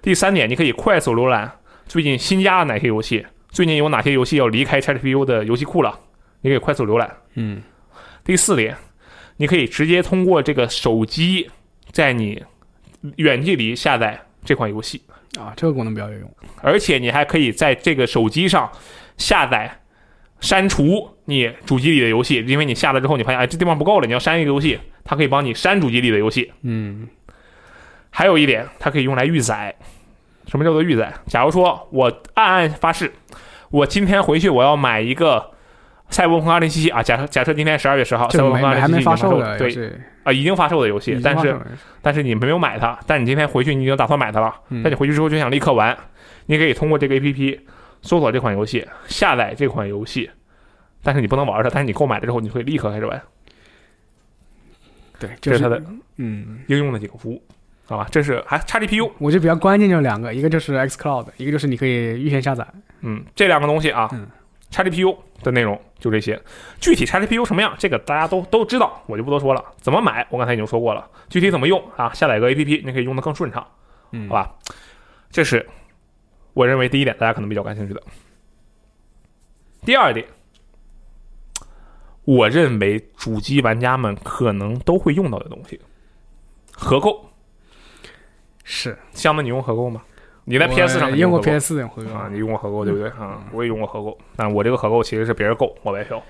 [SPEAKER 2] 第三点，你可以快速浏览最近新加的哪些游戏，最近有哪些游戏要离开 XGPU 的游戏库了，你可以快速浏览。
[SPEAKER 3] 嗯，
[SPEAKER 2] 第四点，你可以直接通过这个手机，在你远距离下载这款游戏，
[SPEAKER 3] 啊，这个功能比较有用。
[SPEAKER 2] 而且你还可以在这个手机上下载、删除你主机里的游戏，因为你下了之后，你发现哎这地方不够了，你要删一个游戏，它可以帮你删主机里的游戏。
[SPEAKER 3] 嗯，
[SPEAKER 2] 还有一点，它可以用来预载。什么叫做预载？假如说我暗暗发誓，我今天回去我要买一个《赛博朋克2077》啊，假设假设今天十二月十号，《赛博朋克2077》
[SPEAKER 3] 还没发
[SPEAKER 2] 已经售
[SPEAKER 3] 售的
[SPEAKER 2] 对
[SPEAKER 3] 戏，
[SPEAKER 2] 啊，已经发售的游戏，但是但是你没有买它，但你今天回去你已经打算买它了，
[SPEAKER 3] 嗯
[SPEAKER 2] 但你回去之后就想立刻玩，你可以通过这个 A P P 搜索这款游戏，下载这款游戏，但是你不能玩它，但是你购买了之后，你会立刻开始玩，
[SPEAKER 3] 对，就是
[SPEAKER 2] 这是它的
[SPEAKER 3] 嗯，
[SPEAKER 2] 应用的几个服务，好吧？这是还 XGPU，
[SPEAKER 3] 我觉得比较关键就是两个，一个就是 X Cloud，一个就是你可以预先下载。
[SPEAKER 2] 嗯，这两个东西啊
[SPEAKER 3] 嗯
[SPEAKER 2] ，XGPU 的内容就这些，具体 XGPU 什么样，这个大家都都知道，我就不多说了。怎么买，我刚才已经说过了，具体怎么用啊？下载个 A P P，你可以用的更顺畅。
[SPEAKER 3] 嗯
[SPEAKER 2] 好吧？这是我认为第一点，大家可能比较感兴趣的。第二点，我认为主机玩家们可能都会用到的东西，合购。
[SPEAKER 3] 是
[SPEAKER 2] 香们，你用合购吗？你在 PS 上
[SPEAKER 3] 我用过 PS 四合购
[SPEAKER 2] 啊？你用过合购对不对啊？我也用过合购，但我这个合购其实是别人购我白嫖，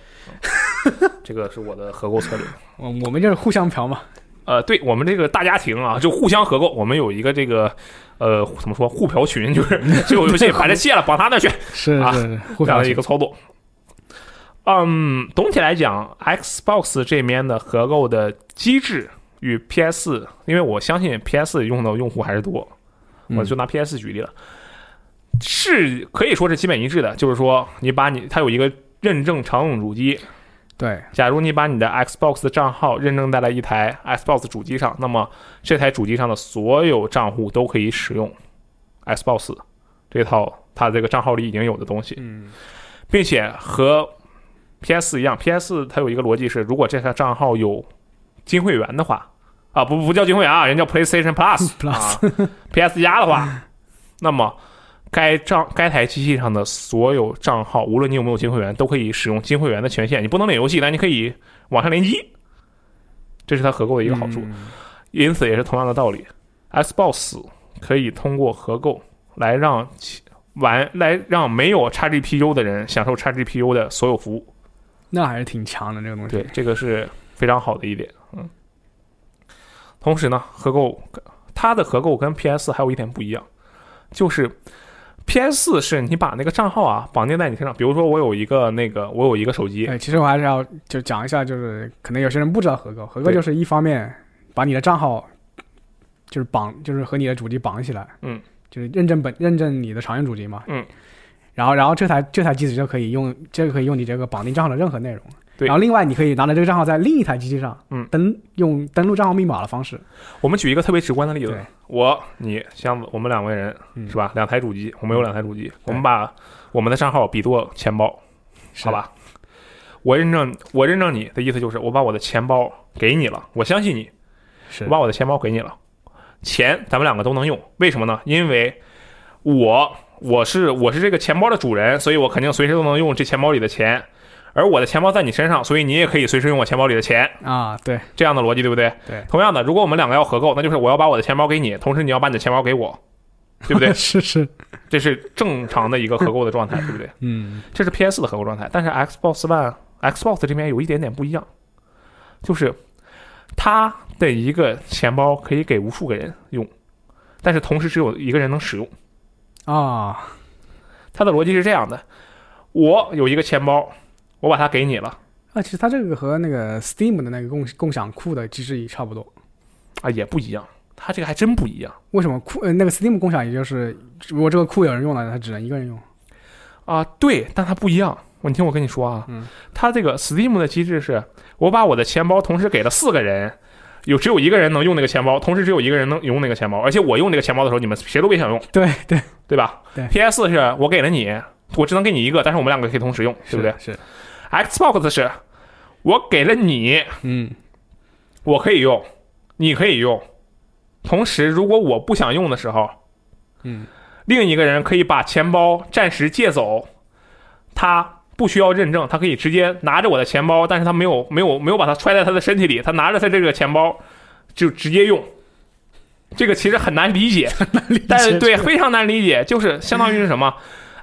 [SPEAKER 2] 这个是我的合购策略。
[SPEAKER 3] 我我们就是互相嫖嘛。
[SPEAKER 2] 呃，对我们这个大家庭啊，就互相合购。我们有一个这个呃，怎么说互嫖群，就是这有游戏把这卸了，绑他那去，啊
[SPEAKER 3] 是是是，互嫖
[SPEAKER 2] 这样的一个操作。嗯，总体来讲，Xbox 这边的合购的机制与 PS，因为我相信 PS 用的用户还是多，我就拿 PS 举例了，是可以说是基本一致的。就是说，你把你它有一个认证常用主机，
[SPEAKER 3] 对，
[SPEAKER 2] 假如你把你的 Xbox 的账号认证在了一台 Xbox 主机上，那么这台主机上的所有账户都可以使用 Xbox 这套它这个账号里已经有的东西，
[SPEAKER 3] 嗯，
[SPEAKER 2] 并且和 PS 一样，PS 它有一个逻辑是，如果这台账号有金会员的话，啊不不叫金会员啊，人叫 PlayStation Plus
[SPEAKER 3] Plus
[SPEAKER 2] 啊，PS 加的话，那么该账该台机器上的所有账号，无论你有没有金会员，都可以使用金会员的权限。你不能领游戏，但你可以网上联机，这是它合购的一个好处。
[SPEAKER 3] 嗯
[SPEAKER 2] 因此也是同样的道理，Xbox 可以通过合购来让其玩来让没有 XGPU 的人享受 XGPU 的所有服务。
[SPEAKER 3] 那还是挺强的这个东西。
[SPEAKER 2] 对，这个是非常好的一点。嗯，同时呢，合购它的合购跟 PS 还有一点不一样，就是 PS 是你把那个账号啊绑定在你身上，比如说我有一个那个我有一个手机，
[SPEAKER 3] 哎，其实我还是要就讲一下，就是可能有些人不知道合购，合购
[SPEAKER 2] 对。
[SPEAKER 3] 就是一方面把你的账号就是绑，就是和你的主机绑起来，
[SPEAKER 2] 嗯，
[SPEAKER 3] 就是认证本认证你的常用主机嘛，
[SPEAKER 2] 嗯，
[SPEAKER 3] 然后然后这台这台机子就可以用这个可以用你这个绑定账号的任何内容，
[SPEAKER 2] 对。
[SPEAKER 3] 然后另外你可以拿着这个账号在另一台机器上，
[SPEAKER 2] 嗯，
[SPEAKER 3] 登用登录账号密码的方式，
[SPEAKER 2] 我们举一个特别直观的例子，我、你、箱子，我们两个人
[SPEAKER 3] 嗯。
[SPEAKER 2] 是吧？两台主机，我们有两台主机，我们把我们的账号比作钱包，好？吧？我认证，我认证你的意思就是我把我的钱包给你了，我相信你，
[SPEAKER 3] 是。
[SPEAKER 2] 我把我的钱包给你了，钱咱们两个都能用，为什么呢？因为我我是我是这个钱包的主人，所以我肯定随时都能用这钱包里的钱，而我的钱包在你身上，所以你也可以随时用我钱包里的钱，
[SPEAKER 3] 啊，对
[SPEAKER 2] 这样的逻辑对不对？
[SPEAKER 3] 对
[SPEAKER 2] 同样的，如果我们两个要合购，那就是我要把我的钱包给你，同时你要把你的钱包给我，对不对？
[SPEAKER 3] 是是，
[SPEAKER 2] 这是正常的一个合购的状态，对不对？
[SPEAKER 3] 嗯
[SPEAKER 2] 这是 PS 的合购状态，但是 Xbox One、Xbox 这边有一点点不一样，就是它的一个钱包可以给无数个人用，但是同时只有一个人能使用。
[SPEAKER 3] 啊，
[SPEAKER 2] 它的逻辑是这样的：我有一个钱包，我把它给你了
[SPEAKER 3] 啊，其实它这个和那个 Steam 的那个共共享库的机制也差不多。
[SPEAKER 2] 啊，也不一样。它这个还真不一样
[SPEAKER 3] 为什么库呃那个 Steam 共享，也就是如果这个库有人用了，它只能一个人用。
[SPEAKER 2] 啊，对，但它不一样。我你听我跟你说啊，
[SPEAKER 3] 嗯
[SPEAKER 2] 它这个 Steam 的机制是，我把我的钱包同时给了四个人，有只有一个人能用那个钱包，同时只有一个人能用那个钱包，而且我用那个钱包的时候，你们谁都别想用，
[SPEAKER 3] 对对，
[SPEAKER 2] 对吧？
[SPEAKER 3] 对
[SPEAKER 2] PS 是我给了你，我只能给你一个，但是我们两个可以同时用，对不对
[SPEAKER 3] 是，
[SPEAKER 2] ？Xbox 是我给了你，
[SPEAKER 3] 嗯。
[SPEAKER 2] 我可以用，你可以用，同时如果我不想用的时候，
[SPEAKER 3] 嗯。
[SPEAKER 2] 另一个人可以把钱包暂时借走，他不需要认证，他可以直接拿着我的钱包，但是他没有没有没有把它揣在他的身体里，他拿着他这个钱包就直接用。这个其实很难理解，但是对非常难理解，就是相当于是什么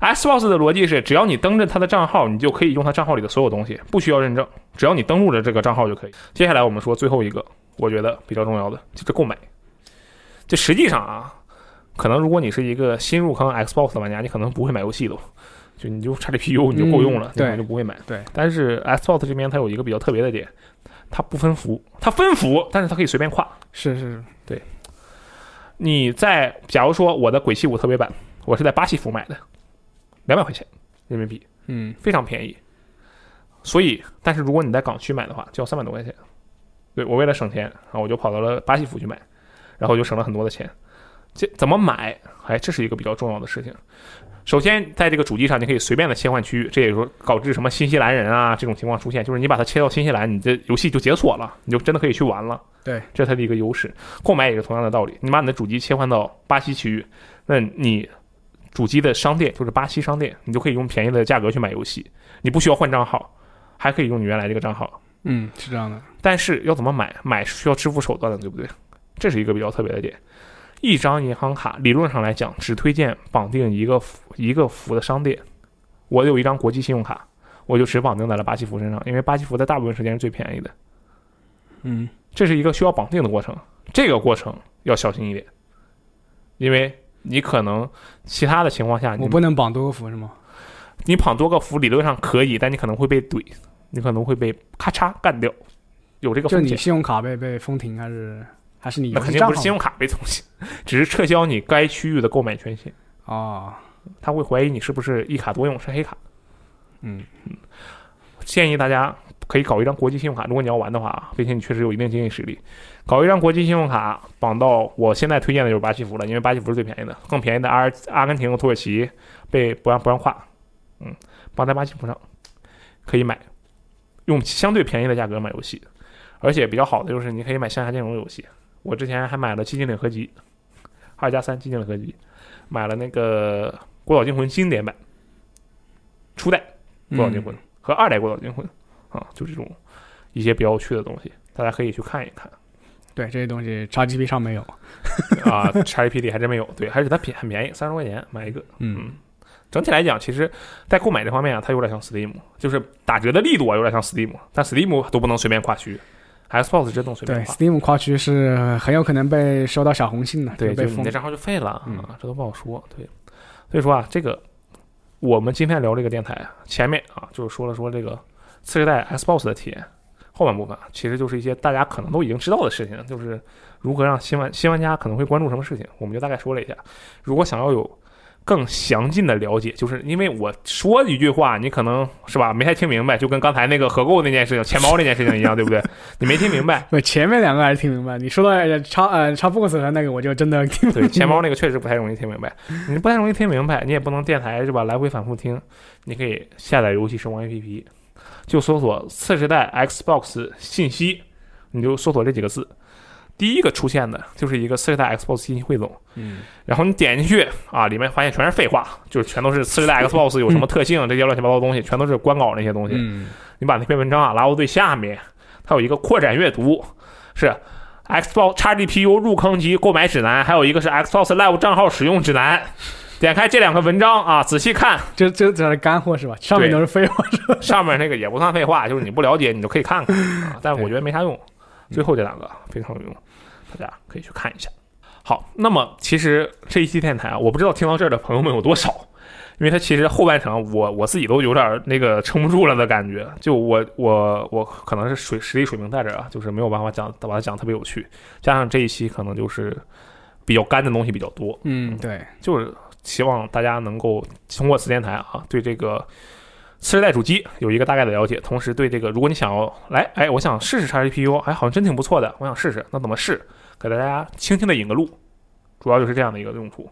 [SPEAKER 2] ？Xbox 的逻辑是，只要你登着他的账号，你就可以用他账号里的所有东西，不需要认证，只要你登录着这个账号就可以。接下来我们说最后一个，我觉得比较重要的就是购买。这实际上啊，可能如果你是一个新入坑 Xbox 的玩家，你可能不会买游戏的，就你就差 GPU 你就够用了，
[SPEAKER 3] 对
[SPEAKER 2] 就不会买。
[SPEAKER 3] 对，
[SPEAKER 2] 但是 Xbox 这边它有一个比较特别的点，它不分服，它分服，但是它可以随便跨。
[SPEAKER 3] 是是是，对
[SPEAKER 2] 你在假如说我的鬼泣五特别版，我是在巴西服买的，两百块钱人民币，
[SPEAKER 3] 嗯
[SPEAKER 2] 非常便宜。所以，但是如果你在港区买的话，就要三百多块钱。对我为了省钱，然后我就跑到了巴西服去买，然后就省了很多的钱。这怎么买？哎，这是一个比较重要的事情。首先，在这个主机上，你可以随便的切换区域，这也说导致什么新西兰人啊这种情况出现，就是你把它切到新西兰，你这游戏就解锁了，你就真的可以去玩了。
[SPEAKER 3] 对，
[SPEAKER 2] 这是它的一个优势。购买也是同样的道理，你把你的主机切换到巴西区域，那你主机的商店就是巴西商店，你就可以用便宜的价格去买游戏，你不需要换账号，还可以用你原来这个账号。
[SPEAKER 3] 嗯是这样的。
[SPEAKER 2] 但是要怎么买？买是需要支付手段的，对不对？这是一个比较特别的点。一张银行卡理论上来讲，只推荐绑定一个服一个服的商店。我有一张国际信用卡，我就只绑定在了巴西服身上，因为巴西服在大部分时间是最便宜的。
[SPEAKER 3] 嗯
[SPEAKER 2] 这是一个需要绑定的过程，这个过程要小心一点，因为你可能其他的情况下，你
[SPEAKER 3] 我不能绑多个服是吗？
[SPEAKER 2] 你绑多个服理论上可以，但你可能会被怼，你可能会被咔嚓干掉，有这个
[SPEAKER 3] 就你
[SPEAKER 2] 风险。
[SPEAKER 3] 信用卡被被封停还是还是你
[SPEAKER 2] 那肯定不是信用卡被封停，只是撤销你该区域的购买权限。
[SPEAKER 3] 啊？
[SPEAKER 2] 他会怀疑你是不是一卡多用，是黑卡。
[SPEAKER 3] 嗯
[SPEAKER 2] 建议大家可以搞一张国际信用卡，如果你要玩的话，并且你确实有一定经济实力，搞一张国际信用卡绑到我现在推荐的就是巴西服了，因为巴西服是最便宜的，更便宜的阿阿根廷和土耳其被不让不让跨，嗯，绑在巴西服上可以买，用相对便宜的价格买游戏，而且比较好的就是你可以买线下兼容游戏，我之前还买了《寂静岭合集》，二加三《寂静岭合集》，买了那个《孤岛惊魂》经典版，初代《孤岛惊魂》和二代《孤岛惊魂》啊，就这种一些比较有趣的东西，大家可以去看一看。
[SPEAKER 3] 对这些东西，XGP 上没有。
[SPEAKER 2] 啊，XGP 里还真没有，对，还是它便很便宜，三十块钱买一个。嗯，整体来讲，其实，在购买这方面啊，它有点像 Steam，就是打折的力度啊，有点像 Steam，但 Steam 都不能随便跨区，Xbox 这能随便
[SPEAKER 3] 对
[SPEAKER 2] 跨。
[SPEAKER 3] Steam 跨区是很有可能被收到小红信的，
[SPEAKER 2] 对，
[SPEAKER 3] 被封
[SPEAKER 2] 那。账号就废了
[SPEAKER 3] 嗯
[SPEAKER 2] 啊，这都不好说。对，所以说啊，这个我们今天聊这个电台啊，前面啊就是说了说这个次世代 Xbox 的体验，后半部分啊其实就是一些大家可能都已经知道的事情，就是如何让新玩新玩家可能会关注什么事情，我们就大概说了一下。如果想要有更详尽的了解，就是因为我说一句话，你可能是吧没太听明白，就跟刚才那个合购那件事情、钱包那件事情一样，对不对？你没听明白，
[SPEAKER 3] 不，前面两个还是听明白。你说到呃叉呃叉 box 的那个，我就真的听不
[SPEAKER 2] 对，钱包那个确实不太容易听明白，你不太容易听明白，你也不能电台是吧？来回反复听，你可以下载游戏时光 APP，就搜索次世代 Xbox 信息，你就搜索这几个字，第一个出现的就是一个次世代 Xbox 信息汇总，
[SPEAKER 3] 嗯，
[SPEAKER 2] 然后你点进去啊，里面发现全是废话，就是全都是次世代 Xbox 有什么特性这些乱七八糟的东西，全都是官稿那些东西。
[SPEAKER 3] 嗯，
[SPEAKER 2] 你把那篇文章啊拉到最下面，它有一个扩展阅读，是 Xbox XGPU 入坑及购买指南，还有一个是 Xbox Live 账号使用指南。点开这两个文章啊，仔细看，
[SPEAKER 3] 这这这是干货是吧？上面都是废话。
[SPEAKER 2] 上面那个也不算废话，就是你不了解你就可以看看啊，但我觉得没啥用。最后这两个非常有用，大家可以去看一下。好，那么其实这一期电台啊，我不知道听到这儿的朋友们有多少，因为它其实后半程我我自己都有点那个撑不住了的感觉，就我我我可能是水实力水平在这儿啊，就是没有办法讲把它讲特别有趣，加上这一期可能就是比较干的东西比较多，
[SPEAKER 3] 嗯，对，
[SPEAKER 2] 就是希望大家能够通过此电台啊，对这个次世代主机有一个大概的了解，同时对这个，如果你想要来，哎，我想试试 XGPU，哎，好像真挺不错的，我想试试，那怎么试？给大家轻轻的引个路，主要就是这样的一个用途。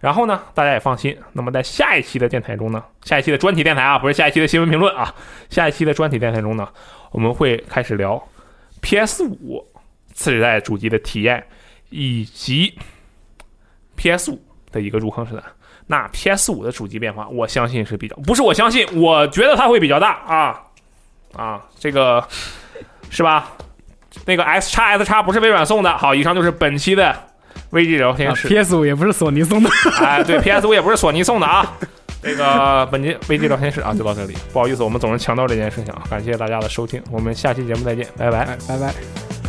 [SPEAKER 2] 然后呢，大家也放心。那么在下一期的电台中呢，下一期的专题电台啊，不是下一期的新闻评论啊，下一期的专题电台中呢，我们会开始聊 PS 五次世代主机的体验，以及 PS 五的一个入坑时代。那 PS 五的主机变化，我相信是比较，不是我相信，我觉得它会比较大啊啊，这个是吧？那个 S 叉 S 叉不是微软送的。好，以上就是本期的危机聊天室。
[SPEAKER 3] PS 五也不是索尼送的。
[SPEAKER 2] 哎，对，PS 五也不是索尼送的啊。这个本期危机聊天室啊，就到这里。不好意思，我们总是强调这件事情啊。感谢大家的收听，我们下期节目再见，拜拜。
[SPEAKER 3] 哎，拜拜。